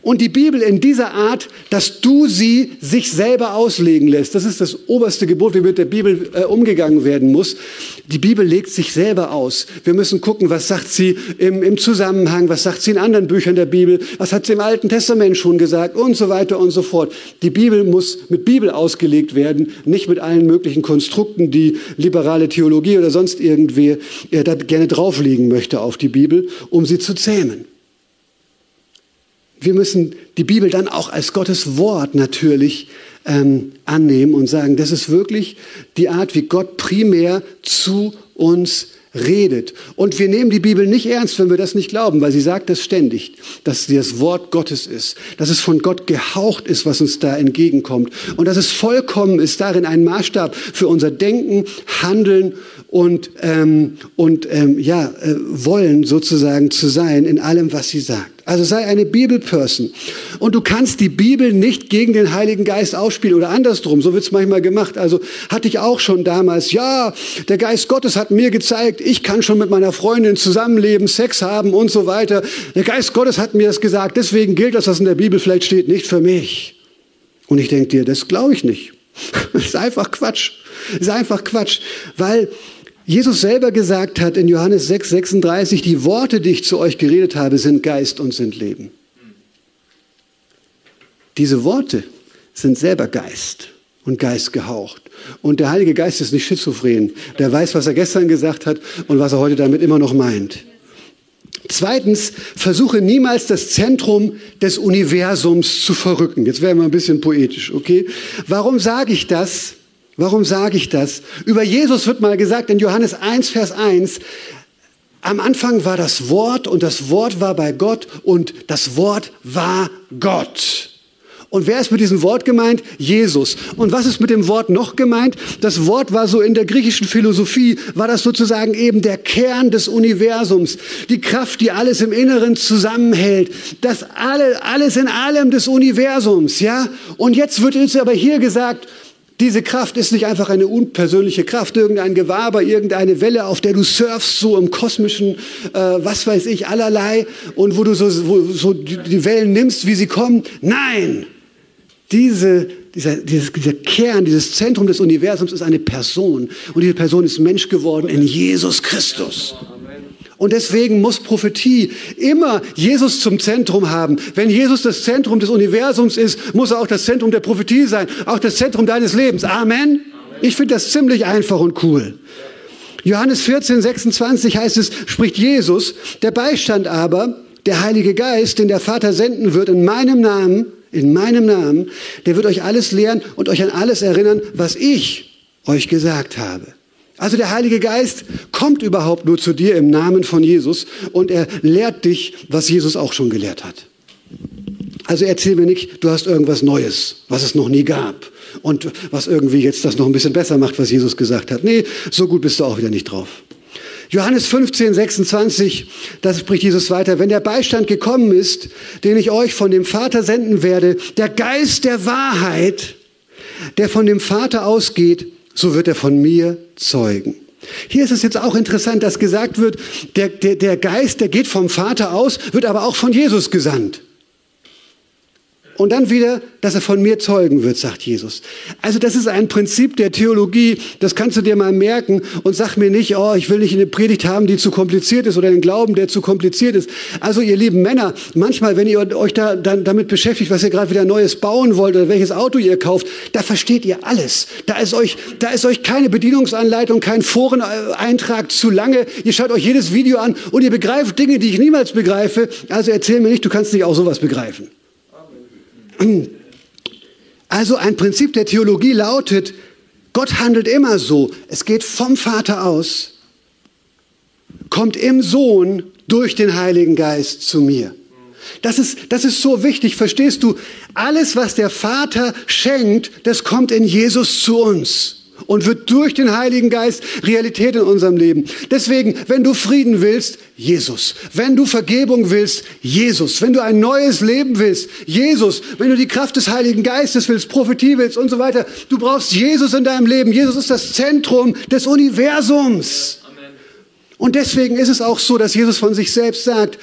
Und die Bibel in dieser Art, dass du sie sich selber auslegen lässt. Das ist das oberste Gebot, wie mit der Bibel äh, umgegangen werden muss. Die Bibel legt sich selber aus. Wir müssen gucken, was sagt sie im, im Zusammenhang, was sagt sie in anderen Büchern der Bibel, was hat sie im Alten Testament schon gesagt und so weiter und so fort. Die Bibel muss mit Bibel ausgelegt werden, nicht mit allen möglichen Konstrukten, die liberale Theologie oder sonst irgendwer äh, da gerne drauflegen möchte auf die Bibel, um sie zu zähmen wir müssen die Bibel dann auch als Gottes Wort natürlich ähm, annehmen und sagen, das ist wirklich die Art, wie Gott primär zu uns redet. Und wir nehmen die Bibel nicht ernst, wenn wir das nicht glauben, weil sie sagt das ständig, dass sie das Wort Gottes ist, dass es von Gott gehaucht ist, was uns da entgegenkommt und dass es vollkommen ist, darin ein Maßstab für unser Denken, Handeln und, ähm, und ähm, ja, äh, Wollen sozusagen zu sein in allem, was sie sagt. Also sei eine Bibelperson. Und du kannst die Bibel nicht gegen den Heiligen Geist ausspielen oder andersrum. So wird's manchmal gemacht. Also hatte ich auch schon damals. Ja, der Geist Gottes hat mir gezeigt, ich kann schon mit meiner Freundin zusammenleben, Sex haben und so weiter. Der Geist Gottes hat mir das gesagt. Deswegen gilt das, was in der Bibel vielleicht steht, nicht für mich. Und ich denke dir, das glaube ich nicht. Das [LAUGHS] ist einfach Quatsch. Das ist einfach Quatsch. Weil Jesus selber gesagt hat in Johannes 6, 36, die Worte, die ich zu euch geredet habe, sind Geist und sind Leben. Diese Worte sind selber Geist und Geist gehaucht. Und der Heilige Geist ist nicht schizophren. Der weiß, was er gestern gesagt hat und was er heute damit immer noch meint. Zweitens, versuche niemals das Zentrum des Universums zu verrücken. Jetzt werden wir ein bisschen poetisch, okay? Warum sage ich das? Warum sage ich das? Über Jesus wird mal gesagt in Johannes 1, Vers 1, am Anfang war das Wort und das Wort war bei Gott und das Wort war Gott. Und wer ist mit diesem Wort gemeint? Jesus. Und was ist mit dem Wort noch gemeint? Das Wort war so in der griechischen Philosophie, war das sozusagen eben der Kern des Universums. Die Kraft, die alles im Inneren zusammenhält. Das alle, alles in allem des Universums, ja? Und jetzt wird uns aber hier gesagt, diese Kraft ist nicht einfach eine unpersönliche Kraft, irgendein Gewaber, irgendeine Welle, auf der du surfst, so im kosmischen, äh, was weiß ich, allerlei, und wo du so, wo, so die Wellen nimmst, wie sie kommen. Nein! Diese, dieser, dieses, dieser Kern, dieses Zentrum des Universums ist eine Person. Und diese Person ist Mensch geworden in Jesus Christus. Und deswegen muss Prophetie immer Jesus zum Zentrum haben. Wenn Jesus das Zentrum des Universums ist, muss er auch das Zentrum der Prophetie sein, auch das Zentrum deines Lebens. Amen. Ich finde das ziemlich einfach und cool. Johannes 14, 26 heißt es, spricht Jesus, der Beistand aber, der Heilige Geist, den der Vater senden wird in meinem Namen, in meinem Namen, der wird euch alles lehren und euch an alles erinnern, was ich euch gesagt habe. Also der Heilige Geist kommt überhaupt nur zu dir im Namen von Jesus und er lehrt dich, was Jesus auch schon gelehrt hat. Also erzähl mir nicht, du hast irgendwas Neues, was es noch nie gab und was irgendwie jetzt das noch ein bisschen besser macht, was Jesus gesagt hat. Nee, so gut bist du auch wieder nicht drauf. Johannes 15, 26, das spricht Jesus weiter. Wenn der Beistand gekommen ist, den ich euch von dem Vater senden werde, der Geist der Wahrheit, der von dem Vater ausgeht, so wird er von mir zeugen. Hier ist es jetzt auch interessant, dass gesagt wird, der, der, der Geist, der geht vom Vater aus, wird aber auch von Jesus gesandt. Und dann wieder, dass er von mir zeugen wird, sagt Jesus. Also das ist ein Prinzip der Theologie, das kannst du dir mal merken und sag mir nicht, oh, ich will nicht eine Predigt haben, die zu kompliziert ist oder einen Glauben, der zu kompliziert ist. Also ihr lieben Männer, manchmal, wenn ihr euch da dann damit beschäftigt, was ihr gerade wieder Neues bauen wollt oder welches Auto ihr kauft, da versteht ihr alles. Da ist euch, da ist euch keine Bedienungsanleitung, kein Foreneintrag zu lange. Ihr schaut euch jedes Video an und ihr begreift Dinge, die ich niemals begreife. Also erzähl mir nicht, du kannst nicht auch sowas begreifen. [CLEARS THROAT] Also ein Prinzip der Theologie lautet, Gott handelt immer so. Es geht vom Vater aus, kommt im Sohn durch den Heiligen Geist zu mir. Das ist, das ist so wichtig, verstehst du? Alles, was der Vater schenkt, das kommt in Jesus zu uns und wird durch den Heiligen Geist Realität in unserem Leben. Deswegen, wenn du Frieden willst, Jesus. Wenn du Vergebung willst, Jesus. Wenn du ein neues Leben willst, Jesus. Wenn du die Kraft des Heiligen Geistes willst, Prophetie willst und so weiter, du brauchst Jesus in deinem Leben. Jesus ist das Zentrum des Universums. Und deswegen ist es auch so, dass Jesus von sich selbst sagt,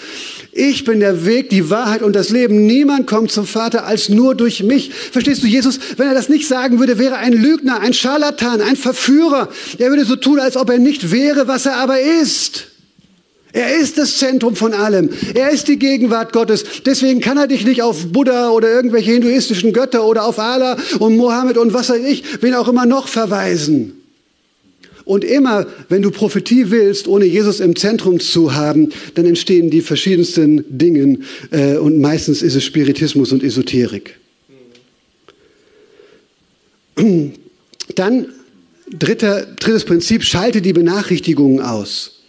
ich bin der Weg, die Wahrheit und das Leben. Niemand kommt zum Vater als nur durch mich. Verstehst du, Jesus, wenn er das nicht sagen würde, wäre ein Lügner, ein Scharlatan, ein Verführer. Er würde so tun, als ob er nicht wäre, was er aber ist. Er ist das Zentrum von allem. Er ist die Gegenwart Gottes. Deswegen kann er dich nicht auf Buddha oder irgendwelche hinduistischen Götter oder auf Allah und Mohammed und was weiß ich, wen auch immer noch verweisen. Und immer, wenn du Prophetie willst, ohne Jesus im Zentrum zu haben, dann entstehen die verschiedensten Dinge äh, und meistens ist es Spiritismus und Esoterik. Dann dritter, drittes Prinzip, schalte die Benachrichtigungen aus.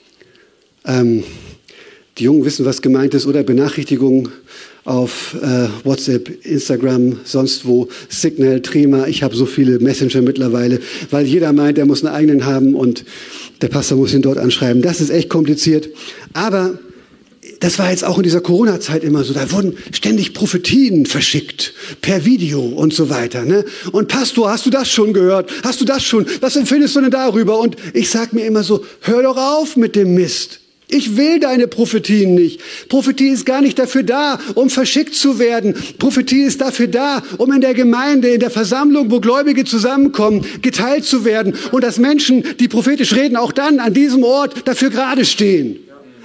Ähm, die Jungen wissen, was gemeint ist, oder Benachrichtigungen auf äh, WhatsApp, Instagram, sonst wo, Signal, Trima. Ich habe so viele Messenger mittlerweile, weil jeder meint, er muss einen eigenen haben und der Pastor muss ihn dort anschreiben. Das ist echt kompliziert. Aber das war jetzt auch in dieser Corona-Zeit immer so. Da wurden ständig Prophetien verschickt per Video und so weiter. Ne? Und Pastor, hast du das schon gehört? Hast du das schon? Was empfindest du denn darüber? Und ich sag mir immer so, hör doch auf mit dem Mist. Ich will deine Prophetien nicht. Prophetie ist gar nicht dafür da, um verschickt zu werden. Prophetie ist dafür da, um in der Gemeinde, in der Versammlung, wo Gläubige zusammenkommen, geteilt zu werden und dass Menschen, die prophetisch reden, auch dann an diesem Ort dafür gerade stehen.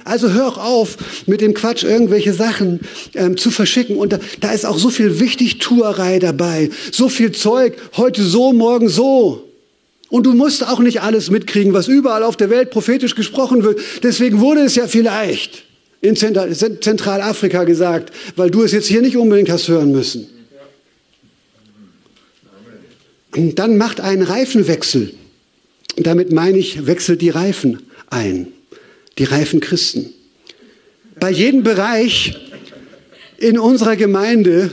Also hör auf, mit dem Quatsch irgendwelche Sachen ähm, zu verschicken. Und da, da ist auch so viel Wichtigtuerei dabei, so viel Zeug, heute so, morgen so. Und du musst auch nicht alles mitkriegen, was überall auf der Welt prophetisch gesprochen wird. Deswegen wurde es ja vielleicht in Zentralafrika gesagt, weil du es jetzt hier nicht unbedingt hast hören müssen. Und dann macht einen Reifenwechsel. Damit meine ich, wechselt die Reifen ein. Die reifen Christen. Bei jedem Bereich in unserer Gemeinde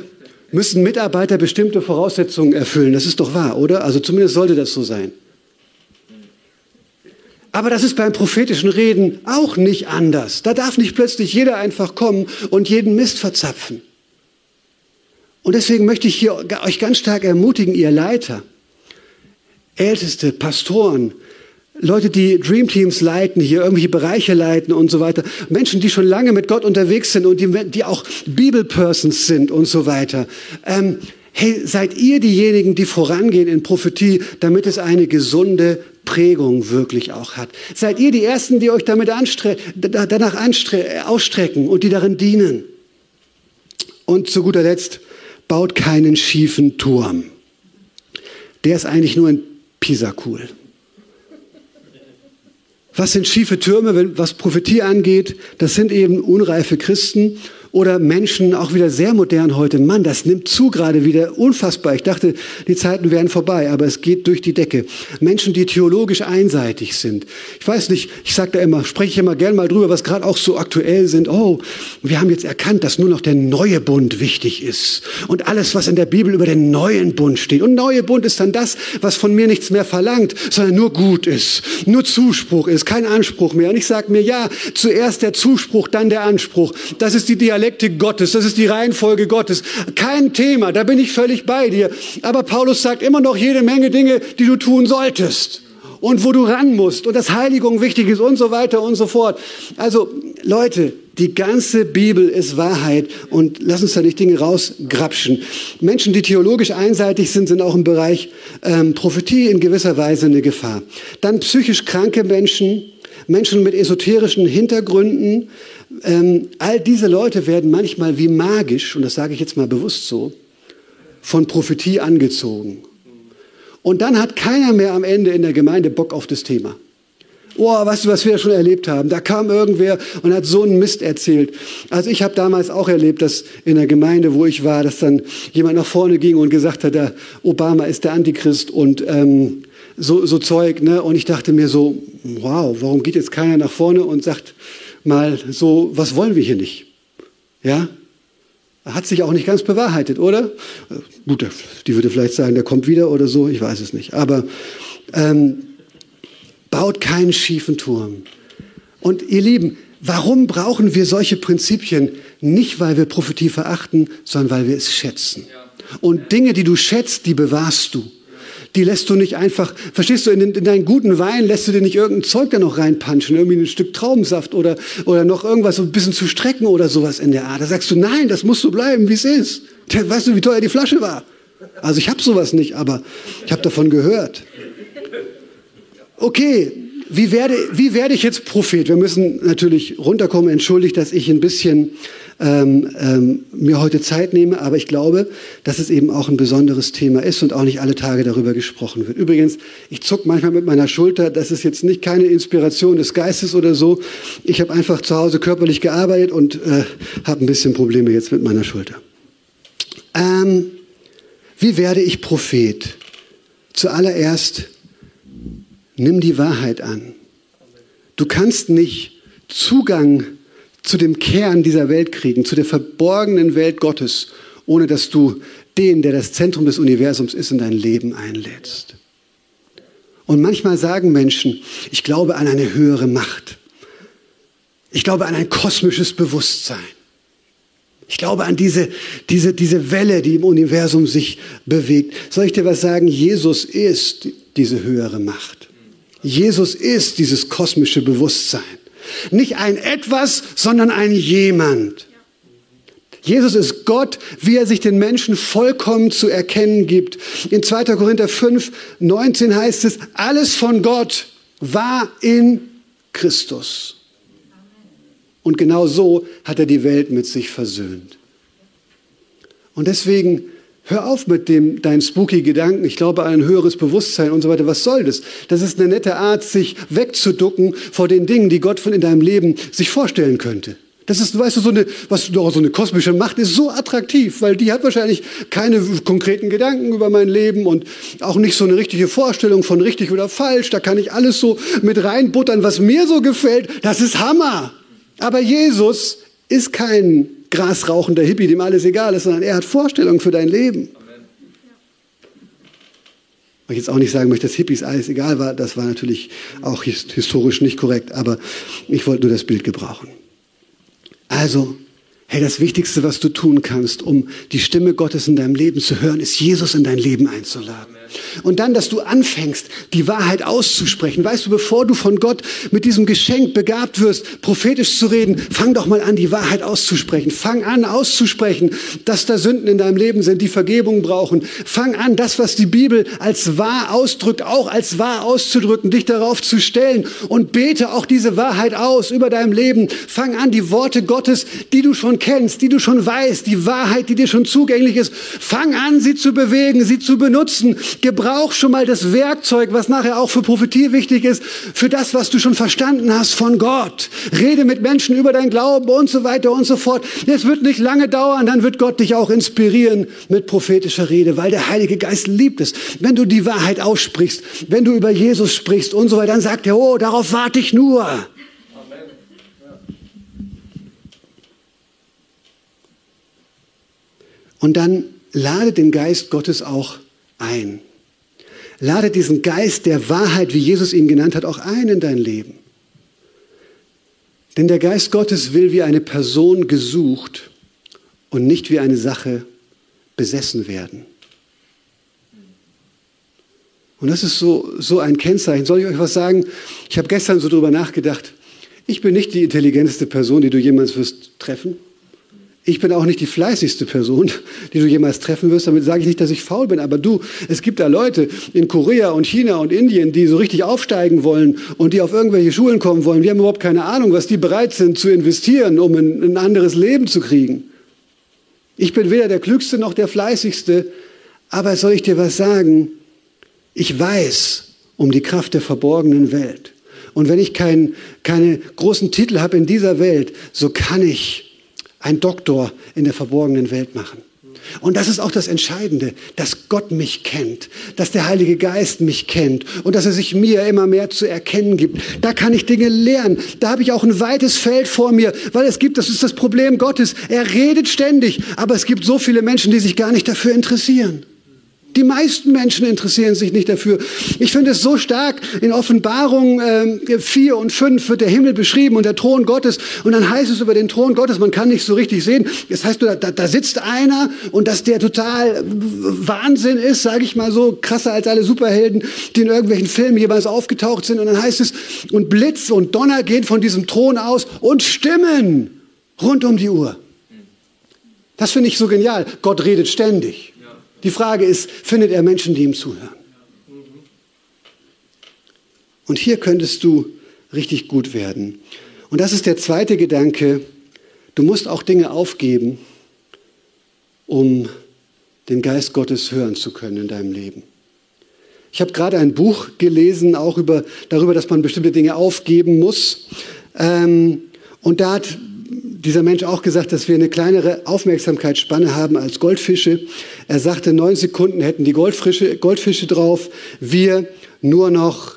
müssen Mitarbeiter bestimmte Voraussetzungen erfüllen. Das ist doch wahr, oder? Also zumindest sollte das so sein. Aber das ist beim prophetischen Reden auch nicht anders. Da darf nicht plötzlich jeder einfach kommen und jeden Mist verzapfen. Und deswegen möchte ich hier euch ganz stark ermutigen, ihr Leiter, Älteste, Pastoren, Leute, die Dreamteams leiten, hier irgendwelche Bereiche leiten und so weiter. Menschen, die schon lange mit Gott unterwegs sind und die, die auch Bibelpersons sind und so weiter. Ähm, hey, seid ihr diejenigen, die vorangehen in Prophetie, damit es eine gesunde Prägung wirklich auch hat. Seid ihr die Ersten, die euch damit anstre danach anstre ausstrecken und die darin dienen. Und zu guter Letzt, baut keinen schiefen Turm. Der ist eigentlich nur in Pisa cool. Was sind schiefe Türme, was Prophetie angeht? Das sind eben unreife Christen oder Menschen, auch wieder sehr modern heute. Mann, das nimmt zu gerade wieder unfassbar. Ich dachte, die Zeiten wären vorbei, aber es geht durch die Decke. Menschen, die theologisch einseitig sind. Ich weiß nicht, ich sage da immer, spreche ich immer gern mal drüber, was gerade auch so aktuell sind. Oh, wir haben jetzt erkannt, dass nur noch der neue Bund wichtig ist. Und alles, was in der Bibel über den neuen Bund steht. Und neue Bund ist dann das, was von mir nichts mehr verlangt, sondern nur gut ist, nur Zuspruch ist, kein Anspruch mehr. Und ich sage mir, ja, zuerst der Zuspruch, dann der Anspruch. Das ist die Dialektik Dialektik Gottes, das ist die Reihenfolge Gottes. Kein Thema, da bin ich völlig bei dir. Aber Paulus sagt immer noch jede Menge Dinge, die du tun solltest und wo du ran musst und dass Heiligung wichtig ist und so weiter und so fort. Also Leute, die ganze Bibel ist Wahrheit und lass uns da nicht Dinge rausgrapschen. Menschen, die theologisch einseitig sind, sind auch im Bereich ähm, Prophetie in gewisser Weise eine Gefahr. Dann psychisch kranke Menschen, Menschen mit esoterischen Hintergründen. Ähm, all diese Leute werden manchmal wie magisch, und das sage ich jetzt mal bewusst so, von Prophetie angezogen. Und dann hat keiner mehr am Ende in der Gemeinde Bock auf das Thema. Oh, weißt du, was wir schon erlebt haben? Da kam irgendwer und hat so einen Mist erzählt. Also ich habe damals auch erlebt, dass in der Gemeinde, wo ich war, dass dann jemand nach vorne ging und gesagt hat, der Obama ist der Antichrist und ähm, so, so Zeug. Ne? Und ich dachte mir so, wow, warum geht jetzt keiner nach vorne und sagt mal so, was wollen wir hier nicht? Ja, hat sich auch nicht ganz bewahrheitet, oder? Gut, die würde vielleicht sagen, der kommt wieder oder so, ich weiß es nicht. Aber ähm, baut keinen schiefen Turm. Und ihr Lieben, warum brauchen wir solche Prinzipien? Nicht, weil wir Prophetie verachten, sondern weil wir es schätzen. Und Dinge, die du schätzt, die bewahrst du. Die lässt du nicht einfach, verstehst du, in, den, in deinen guten Wein lässt du dir nicht irgendein Zeug da noch reinpanschen, irgendwie ein Stück Traubensaft oder, oder noch irgendwas so ein bisschen zu strecken oder sowas in der Art. Da sagst du, nein, das muss so bleiben, wie es ist. Weißt du, wie teuer die Flasche war? Also ich habe sowas nicht, aber ich habe davon gehört okay, wie werde, wie werde ich jetzt Prophet? Wir müssen natürlich runterkommen. Entschuldigt, dass ich ein bisschen ähm, ähm, mir heute Zeit nehme, aber ich glaube, dass es eben auch ein besonderes Thema ist und auch nicht alle Tage darüber gesprochen wird. Übrigens, ich zuck manchmal mit meiner Schulter. Das ist jetzt nicht keine Inspiration des Geistes oder so. Ich habe einfach zu Hause körperlich gearbeitet und äh, habe ein bisschen Probleme jetzt mit meiner Schulter. Ähm, wie werde ich Prophet? Zuallererst Nimm die Wahrheit an. Du kannst nicht Zugang zu dem Kern dieser Welt kriegen, zu der verborgenen Welt Gottes, ohne dass du den, der das Zentrum des Universums ist, in dein Leben einlädst. Und manchmal sagen Menschen, ich glaube an eine höhere Macht. Ich glaube an ein kosmisches Bewusstsein. Ich glaube an diese, diese, diese Welle, die im Universum sich bewegt. Soll ich dir was sagen? Jesus ist diese höhere Macht. Jesus ist dieses kosmische Bewusstsein. Nicht ein etwas, sondern ein jemand. Jesus ist Gott, wie er sich den Menschen vollkommen zu erkennen gibt. In 2. Korinther 5, 19 heißt es, alles von Gott war in Christus. Und genau so hat er die Welt mit sich versöhnt. Und deswegen Hör auf mit dem, deinen spooky Gedanken, ich glaube an ein höheres Bewusstsein und so weiter. Was soll das? Das ist eine nette Art, sich wegzuducken vor den Dingen, die Gott von in deinem Leben sich vorstellen könnte. Das ist, weißt du, so eine, was so eine kosmische Macht ist so attraktiv, weil die hat wahrscheinlich keine konkreten Gedanken über mein Leben und auch nicht so eine richtige Vorstellung von richtig oder falsch. Da kann ich alles so mit reinbuttern, was mir so gefällt. Das ist Hammer. Aber Jesus ist kein grasrauchender Hippie, dem alles egal ist, sondern er hat Vorstellungen für dein Leben. Weil ich jetzt auch nicht sagen möchte, dass Hippies alles egal war, das war natürlich auch historisch nicht korrekt, aber ich wollte nur das Bild gebrauchen. Also, Hey, das Wichtigste, was du tun kannst, um die Stimme Gottes in deinem Leben zu hören, ist Jesus in dein Leben einzuladen. Und dann, dass du anfängst, die Wahrheit auszusprechen. Weißt du, bevor du von Gott mit diesem Geschenk begabt wirst, prophetisch zu reden, fang doch mal an, die Wahrheit auszusprechen. Fang an, auszusprechen, dass da Sünden in deinem Leben sind, die Vergebung brauchen. Fang an, das, was die Bibel als wahr ausdrückt, auch als wahr auszudrücken, dich darauf zu stellen und bete auch diese Wahrheit aus über deinem Leben. Fang an, die Worte Gottes, die du schon kennst, die du schon weißt, die Wahrheit, die dir schon zugänglich ist, fang an, sie zu bewegen, sie zu benutzen. Gebrauch schon mal das Werkzeug, was nachher auch für Prophetie wichtig ist, für das, was du schon verstanden hast von Gott. Rede mit Menschen über dein Glauben und so weiter und so fort. Es wird nicht lange dauern, dann wird Gott dich auch inspirieren mit prophetischer Rede, weil der Heilige Geist liebt es. Wenn du die Wahrheit aussprichst, wenn du über Jesus sprichst und so weiter, dann sagt er, oh, darauf warte ich nur. Und dann lade den Geist Gottes auch ein. Lade diesen Geist der Wahrheit, wie Jesus ihn genannt hat, auch ein in dein Leben. Denn der Geist Gottes will wie eine Person gesucht und nicht wie eine Sache besessen werden. Und das ist so, so ein Kennzeichen. Soll ich euch was sagen? Ich habe gestern so drüber nachgedacht. Ich bin nicht die intelligenteste Person, die du jemals wirst treffen. Ich bin auch nicht die fleißigste Person, die du jemals treffen wirst. Damit sage ich nicht, dass ich faul bin. Aber du, es gibt da Leute in Korea und China und Indien, die so richtig aufsteigen wollen und die auf irgendwelche Schulen kommen wollen. Wir haben überhaupt keine Ahnung, was die bereit sind zu investieren, um ein, ein anderes Leben zu kriegen. Ich bin weder der Klügste noch der Fleißigste. Aber soll ich dir was sagen? Ich weiß um die Kraft der verborgenen Welt. Und wenn ich kein, keine großen Titel habe in dieser Welt, so kann ich ein Doktor in der verborgenen Welt machen. Und das ist auch das Entscheidende, dass Gott mich kennt, dass der Heilige Geist mich kennt und dass er sich mir immer mehr zu erkennen gibt. Da kann ich Dinge lernen. Da habe ich auch ein weites Feld vor mir, weil es gibt, das ist das Problem Gottes, er redet ständig, aber es gibt so viele Menschen, die sich gar nicht dafür interessieren. Die meisten Menschen interessieren sich nicht dafür. Ich finde es so stark, in Offenbarung äh, 4 und 5 wird der Himmel beschrieben und der Thron Gottes. Und dann heißt es über den Thron Gottes, man kann nicht so richtig sehen. Das heißt, da, da sitzt einer und dass der total Wahnsinn ist, sage ich mal so, krasser als alle Superhelden, die in irgendwelchen Filmen jeweils aufgetaucht sind. Und dann heißt es, und Blitz und Donner gehen von diesem Thron aus und Stimmen rund um die Uhr. Das finde ich so genial. Gott redet ständig. Die Frage ist, findet er Menschen, die ihm zuhören? Und hier könntest du richtig gut werden. Und das ist der zweite Gedanke. Du musst auch Dinge aufgeben, um den Geist Gottes hören zu können in deinem Leben. Ich habe gerade ein Buch gelesen, auch über, darüber, dass man bestimmte Dinge aufgeben muss. Ähm, und da hat dieser Mensch auch gesagt, dass wir eine kleinere Aufmerksamkeitsspanne haben als Goldfische. Er sagte, neun Sekunden hätten die Goldfische, Goldfische drauf, wir nur noch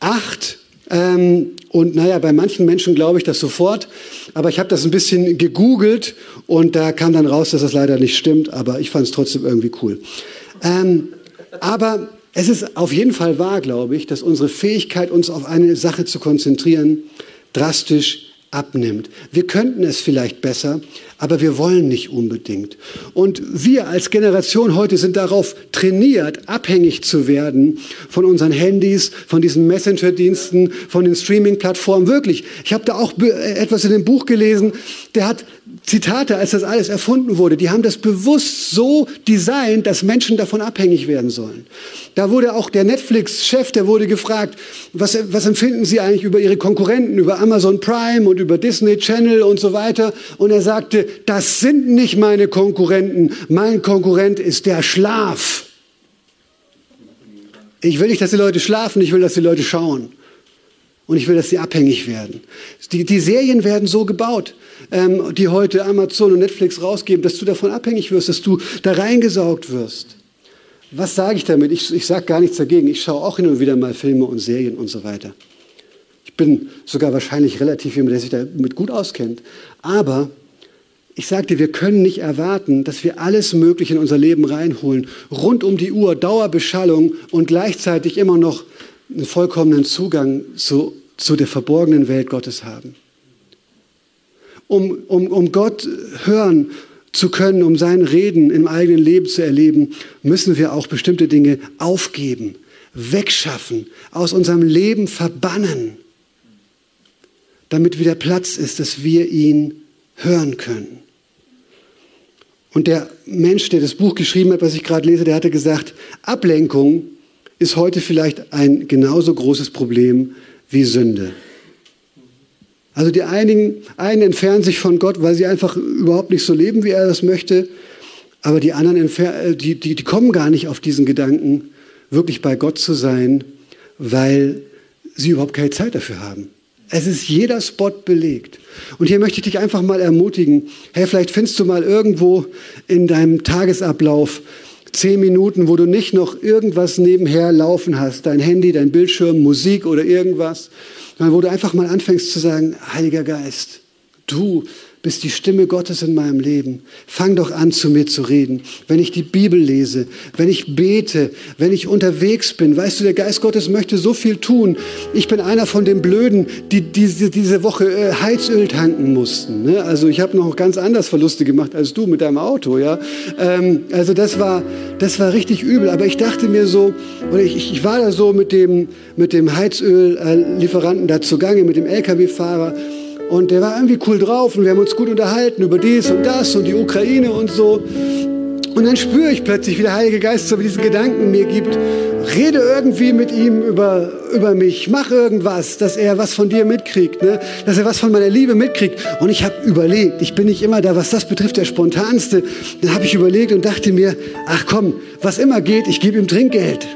acht. Ähm, und naja, bei manchen Menschen glaube ich das sofort. Aber ich habe das ein bisschen gegoogelt und da kam dann raus, dass das leider nicht stimmt. Aber ich fand es trotzdem irgendwie cool. Ähm, aber es ist auf jeden Fall wahr, glaube ich, dass unsere Fähigkeit, uns auf eine Sache zu konzentrieren, drastisch abnimmt. Wir könnten es vielleicht besser, aber wir wollen nicht unbedingt. Und wir als Generation heute sind darauf trainiert, abhängig zu werden von unseren Handys, von diesen Messenger-Diensten, von den Streaming-Plattformen. Wirklich. Ich habe da auch etwas in dem Buch gelesen, der hat Zitate, als das alles erfunden wurde, die haben das bewusst so designt, dass Menschen davon abhängig werden sollen. Da wurde auch der Netflix-Chef, der wurde gefragt, was, was empfinden Sie eigentlich über Ihre Konkurrenten, über Amazon Prime und über Disney Channel und so weiter? Und er sagte, das sind nicht meine Konkurrenten. Mein Konkurrent ist der Schlaf. Ich will nicht, dass die Leute schlafen, ich will, dass die Leute schauen. Und ich will, dass sie abhängig werden. Die, die Serien werden so gebaut, ähm, die heute Amazon und Netflix rausgeben, dass du davon abhängig wirst, dass du da reingesaugt wirst. Was sage ich damit? Ich, ich sage gar nichts dagegen. Ich schaue auch hin und wieder mal Filme und Serien und so weiter. Ich bin sogar wahrscheinlich relativ jemand, der sich damit gut auskennt. Aber ich sagte, wir können nicht erwarten, dass wir alles Mögliche in unser Leben reinholen, rund um die Uhr, Dauerbeschallung und gleichzeitig immer noch einen vollkommenen Zugang zu, zu der verborgenen Welt Gottes haben. Um, um, um Gott hören zu können, um sein Reden im eigenen Leben zu erleben, müssen wir auch bestimmte Dinge aufgeben, wegschaffen, aus unserem Leben verbannen, damit wieder Platz ist, dass wir ihn hören können. Und der Mensch, der das Buch geschrieben hat, was ich gerade lese, der hatte gesagt, Ablenkung ist heute vielleicht ein genauso großes Problem wie Sünde. Also die einigen, einen entfernen sich von Gott, weil sie einfach überhaupt nicht so leben, wie er das möchte. Aber die anderen, äh, die, die, die kommen gar nicht auf diesen Gedanken, wirklich bei Gott zu sein, weil sie überhaupt keine Zeit dafür haben. Es ist jeder Spot belegt. Und hier möchte ich dich einfach mal ermutigen. Hey, vielleicht findest du mal irgendwo in deinem Tagesablauf zehn Minuten, wo du nicht noch irgendwas nebenher laufen hast, dein Handy, dein Bildschirm, Musik oder irgendwas, sondern wo du einfach mal anfängst zu sagen, Heiliger Geist, du bist die Stimme Gottes in meinem Leben. Fang doch an, zu mir zu reden. Wenn ich die Bibel lese, wenn ich bete, wenn ich unterwegs bin. Weißt du, der Geist Gottes möchte so viel tun. Ich bin einer von den Blöden, die diese, diese Woche äh, Heizöl tanken mussten. Ne? Also ich habe noch ganz anders Verluste gemacht als du mit deinem Auto. Ja? Ähm, also das war, das war richtig übel. Aber ich dachte mir so, oder ich, ich war da so mit dem, mit dem Heizöllieferanten da zugange, mit dem Lkw-Fahrer. Und der war irgendwie cool drauf und wir haben uns gut unterhalten über dies und das und die Ukraine und so. Und dann spüre ich plötzlich, wie der Heilige Geist so diesen Gedanken mir gibt. Rede irgendwie mit ihm über, über mich. Mach irgendwas, dass er was von dir mitkriegt, ne? dass er was von meiner Liebe mitkriegt. Und ich habe überlegt, ich bin nicht immer da, was das betrifft, der Spontanste. Dann habe ich überlegt und dachte mir, ach komm, was immer geht, ich gebe ihm Trinkgeld.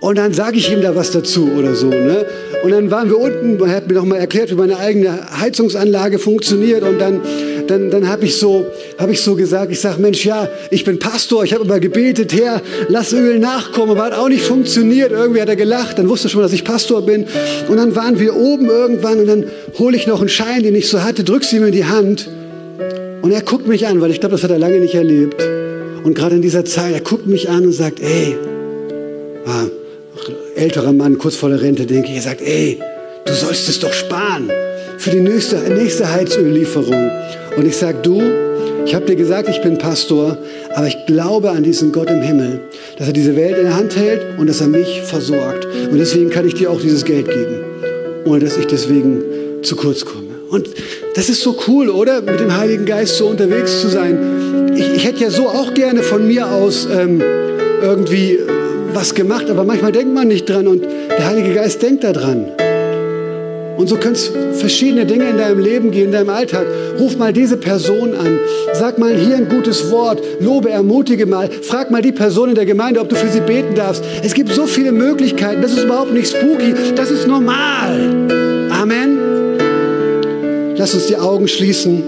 Und dann sage ich ihm da was dazu oder so. Ne? Und dann waren wir unten, er hat mir noch mal erklärt, wie meine eigene Heizungsanlage funktioniert. Und dann, dann, dann habe ich, so, hab ich so gesagt, ich sage, Mensch, ja, ich bin Pastor, ich habe immer gebetet, Herr, lass Öl nachkommen. Aber hat auch nicht funktioniert. Irgendwie hat er gelacht, dann wusste er schon, dass ich Pastor bin. Und dann waren wir oben irgendwann und dann hole ich noch einen Schein, den ich so hatte, drücke sie ihm in die Hand. Und er guckt mich an, weil ich glaube, das hat er lange nicht erlebt. Und gerade in dieser Zeit, er guckt mich an und sagt, ey, ah, älterer Mann, kurz vor der Rente, denke ich, er sagt, ey, du sollst es doch sparen für die nächste, nächste Heizöllieferung. Und ich sage, du, ich habe dir gesagt, ich bin Pastor, aber ich glaube an diesen Gott im Himmel, dass er diese Welt in der Hand hält und dass er mich versorgt. Und deswegen kann ich dir auch dieses Geld geben, ohne dass ich deswegen zu kurz komme. Und das ist so cool, oder? Mit dem Heiligen Geist so unterwegs zu sein. Ich, ich hätte ja so auch gerne von mir aus ähm, irgendwie was gemacht, aber manchmal denkt man nicht dran und der Heilige Geist denkt daran. Und so können es verschiedene Dinge in deinem Leben gehen, in deinem Alltag. Ruf mal diese Person an. Sag mal hier ein gutes Wort. Lobe, ermutige mal. Frag mal die Person in der Gemeinde, ob du für sie beten darfst. Es gibt so viele Möglichkeiten. Das ist überhaupt nicht spooky. Das ist normal. Amen. Lass uns die Augen schließen.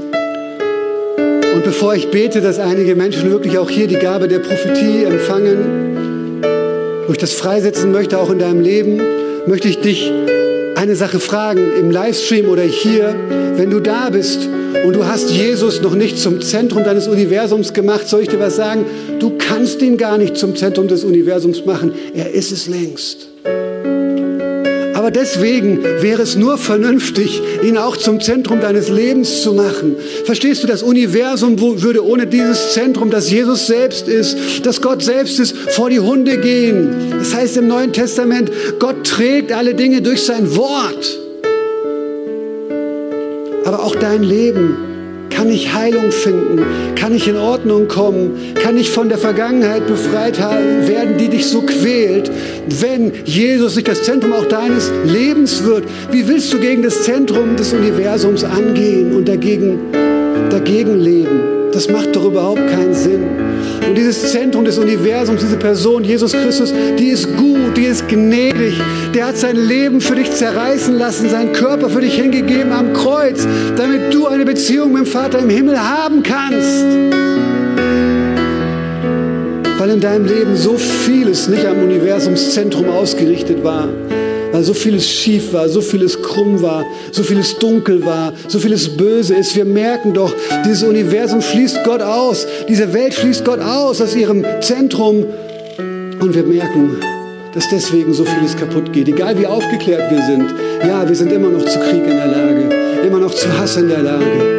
Und bevor ich bete, dass einige Menschen wirklich auch hier die Gabe der Prophetie empfangen, wo ich das freisetzen möchte, auch in deinem Leben, möchte ich dich eine Sache fragen, im Livestream oder hier, wenn du da bist und du hast Jesus noch nicht zum Zentrum deines Universums gemacht, soll ich dir was sagen? Du kannst ihn gar nicht zum Zentrum des Universums machen. Er ist es längst. Deswegen wäre es nur vernünftig, ihn auch zum Zentrum deines Lebens zu machen. Verstehst du, das Universum würde ohne dieses Zentrum, das Jesus selbst ist, das Gott selbst ist, vor die Hunde gehen. Das heißt im Neuen Testament, Gott trägt alle Dinge durch sein Wort. Aber auch dein Leben kann ich Heilung finden? Kann ich in Ordnung kommen? Kann ich von der Vergangenheit befreit werden, die dich so quält? Wenn Jesus nicht das Zentrum auch deines Lebens wird, wie willst du gegen das Zentrum des Universums angehen und dagegen, dagegen leben? Das macht doch überhaupt keinen Sinn. Und dieses Zentrum des Universums, diese Person, Jesus Christus, die ist gut, die ist gnädig. Der hat sein Leben für dich zerreißen lassen, seinen Körper für dich hingegeben am Kreuz, damit du eine Beziehung mit dem Vater im Himmel haben kannst. Weil in deinem Leben so vieles nicht am Universumszentrum ausgerichtet war weil so vieles schief war, so vieles krumm war, so vieles dunkel war, so vieles böse ist. Wir merken doch, dieses Universum schließt Gott aus, diese Welt schließt Gott aus aus ihrem Zentrum und wir merken, dass deswegen so vieles kaputt geht. Egal wie aufgeklärt wir sind, ja, wir sind immer noch zu Krieg in der Lage, immer noch zu Hass in der Lage.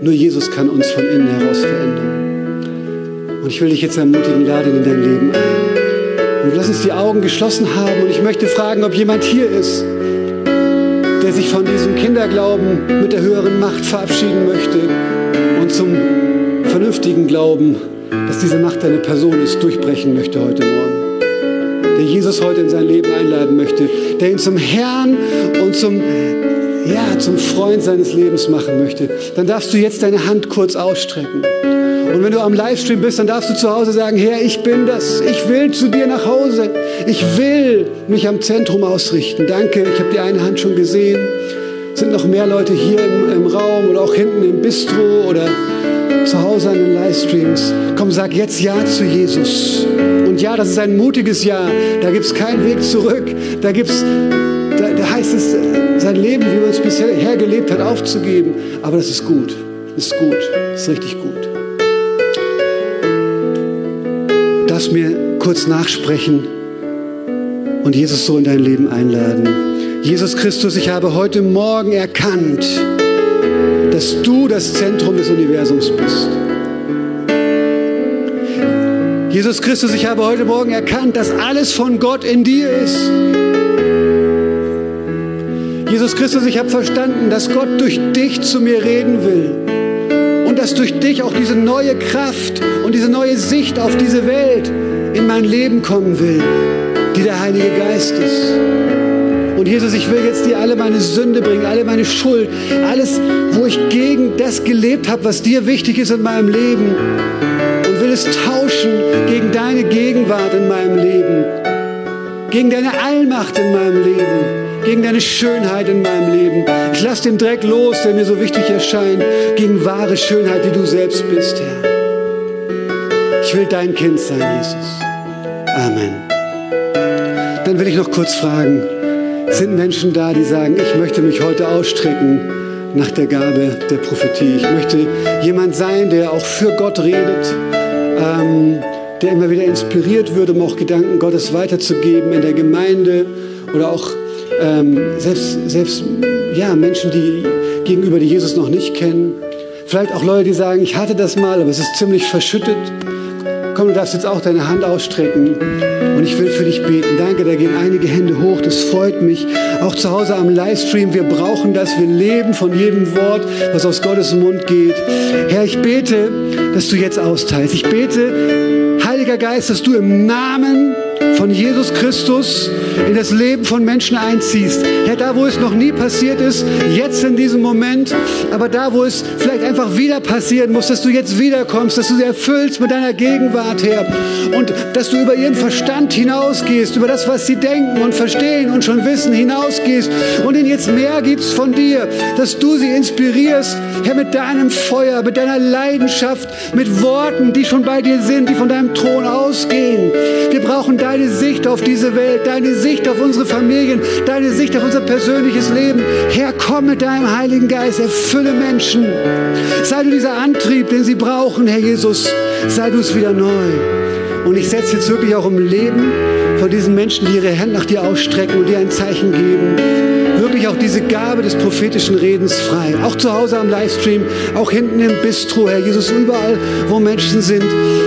Nur Jesus kann uns von innen heraus verändern. Und ich will dich jetzt ermutigen, lade ihn in dein Leben ein. Und lass uns die Augen geschlossen haben. Und ich möchte fragen, ob jemand hier ist, der sich von diesem Kinderglauben mit der höheren Macht verabschieden möchte und zum vernünftigen Glauben, dass diese Macht eine Person ist, durchbrechen möchte heute Morgen. Der Jesus heute in sein Leben einladen möchte, der ihn zum Herrn und zum, ja, zum Freund seines Lebens machen möchte. Dann darfst du jetzt deine Hand kurz ausstrecken. Und wenn du am Livestream bist, dann darfst du zu Hause sagen, Herr, ich bin das. Ich will zu dir nach Hause. Ich will mich am Zentrum ausrichten. Danke, ich habe die eine Hand schon gesehen. Sind noch mehr Leute hier im, im Raum oder auch hinten im Bistro oder zu Hause an den Livestreams. Komm, sag jetzt Ja zu Jesus. Und ja, das ist ein mutiges Ja. Da gibt es keinen Weg zurück. Da gibt's, da, da heißt es, sein Leben, wie man es bisher gelebt hat, aufzugeben. Aber das ist gut. Das ist gut. Das ist richtig gut. Darfst mir kurz nachsprechen und Jesus so in dein Leben einladen. Jesus Christus, ich habe heute Morgen erkannt, dass du das Zentrum des Universums bist. Jesus Christus, ich habe heute Morgen erkannt, dass alles von Gott in dir ist. Jesus Christus, ich habe verstanden, dass Gott durch dich zu mir reden will. Und dass durch dich auch diese neue Kraft und diese neue Sicht auf diese Welt in mein Leben kommen will, die der Heilige Geist ist. Und Jesus, ich will jetzt dir alle meine Sünde bringen, alle meine Schuld, alles, wo ich gegen das gelebt habe, was dir wichtig ist in meinem Leben. Und will es tauschen gegen deine Gegenwart in meinem Leben, gegen deine Allmacht in meinem Leben gegen deine Schönheit in meinem Leben. Ich lasse den Dreck los, der mir so wichtig erscheint, gegen wahre Schönheit, die du selbst bist, Herr. Ich will dein Kind sein, Jesus. Amen. Dann will ich noch kurz fragen, sind Menschen da, die sagen, ich möchte mich heute ausstrecken nach der Gabe der Prophetie. Ich möchte jemand sein, der auch für Gott redet, ähm, der immer wieder inspiriert wird, um auch Gedanken Gottes weiterzugeben in der Gemeinde oder auch ähm, selbst, selbst ja, Menschen, die gegenüber die Jesus noch nicht kennen. Vielleicht auch Leute, die sagen, ich hatte das mal, aber es ist ziemlich verschüttet. Komm, du darfst jetzt auch deine Hand ausstrecken und ich will für dich beten. Danke, da gehen einige Hände hoch, das freut mich. Auch zu Hause am Livestream, wir brauchen das, wir leben von jedem Wort, was aus Gottes Mund geht. Herr, ich bete, dass du jetzt austeilst. Ich bete, Heiliger Geist, dass du im Namen von Jesus Christus in das Leben von Menschen einziehst. Herr, da wo es noch nie passiert ist, jetzt in diesem Moment, aber da wo es vielleicht einfach wieder passieren muss, dass du jetzt wiederkommst, dass du sie erfüllst mit deiner Gegenwart, Herr. Und dass du über ihren Verstand hinausgehst, über das, was sie denken und verstehen und schon wissen, hinausgehst und ihnen jetzt mehr gibst von dir, dass du sie inspirierst, Herr, mit deinem Feuer, mit deiner Leidenschaft, mit Worten, die schon bei dir sind, die von deinem Thron ausgehen. Wir brauchen deine Sicht auf diese Welt, deine Sicht auf unsere Familien, deine Sicht auf unser persönliches Leben. Herr, komm mit deinem Heiligen Geist, erfülle Menschen. Sei du dieser Antrieb, den sie brauchen, Herr Jesus. Sei du es wieder neu. Und ich setze jetzt wirklich auch im Leben von diesen Menschen, die ihre Hände nach dir ausstrecken und dir ein Zeichen geben. Wirklich auch diese Gabe des prophetischen Redens frei. Auch zu Hause am Livestream, auch hinten im Bistro, Herr Jesus, überall, wo Menschen sind.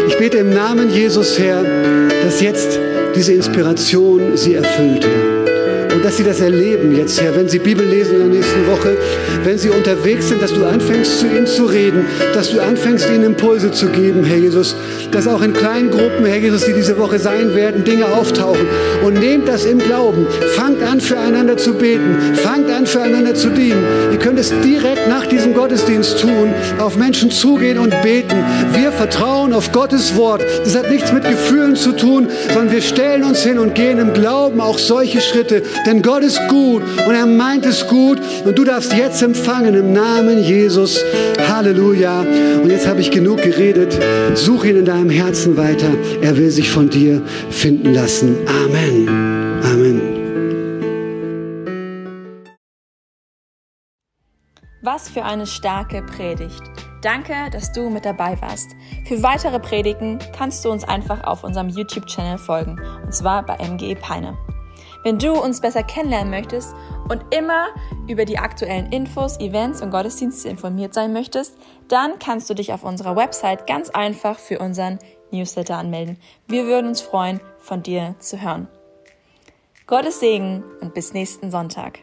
Ich bete im Namen Jesus, Herr, dass jetzt diese Inspiration sie erfüllt, Herr und dass sie das erleben jetzt, Herr, wenn sie Bibel lesen in der nächsten Woche, wenn sie unterwegs sind, dass du anfängst zu ihnen zu reden, dass du anfängst ihnen Impulse zu geben, Herr Jesus, dass auch in kleinen Gruppen, Herr Jesus, die diese Woche sein werden, Dinge auftauchen und nehmt das im Glauben, fangt an füreinander zu beten, fangt an füreinander zu dienen. Ihr könnt es direkt nach diesem Gottesdienst tun, auf Menschen zugehen und beten. Wir vertrauen auf Gottes Wort. Das hat nichts mit Gefühlen zu tun, sondern wir stellen uns hin und gehen im Glauben auch solche Schritte, denn Gott ist gut und er meint es gut und du darfst jetzt empfangen im Namen Jesus. Halleluja. Und jetzt habe ich genug geredet. Such ihn in deinem Herzen weiter. Er will sich von dir finden lassen. Amen. Amen. Was für eine starke Predigt. Danke, dass du mit dabei warst. Für weitere Predigten kannst du uns einfach auf unserem YouTube-Channel folgen, und zwar bei MGE Peine. Wenn du uns besser kennenlernen möchtest und immer über die aktuellen Infos, Events und Gottesdienste informiert sein möchtest, dann kannst du dich auf unserer Website ganz einfach für unseren Newsletter anmelden. Wir würden uns freuen, von dir zu hören. Gottes Segen und bis nächsten Sonntag.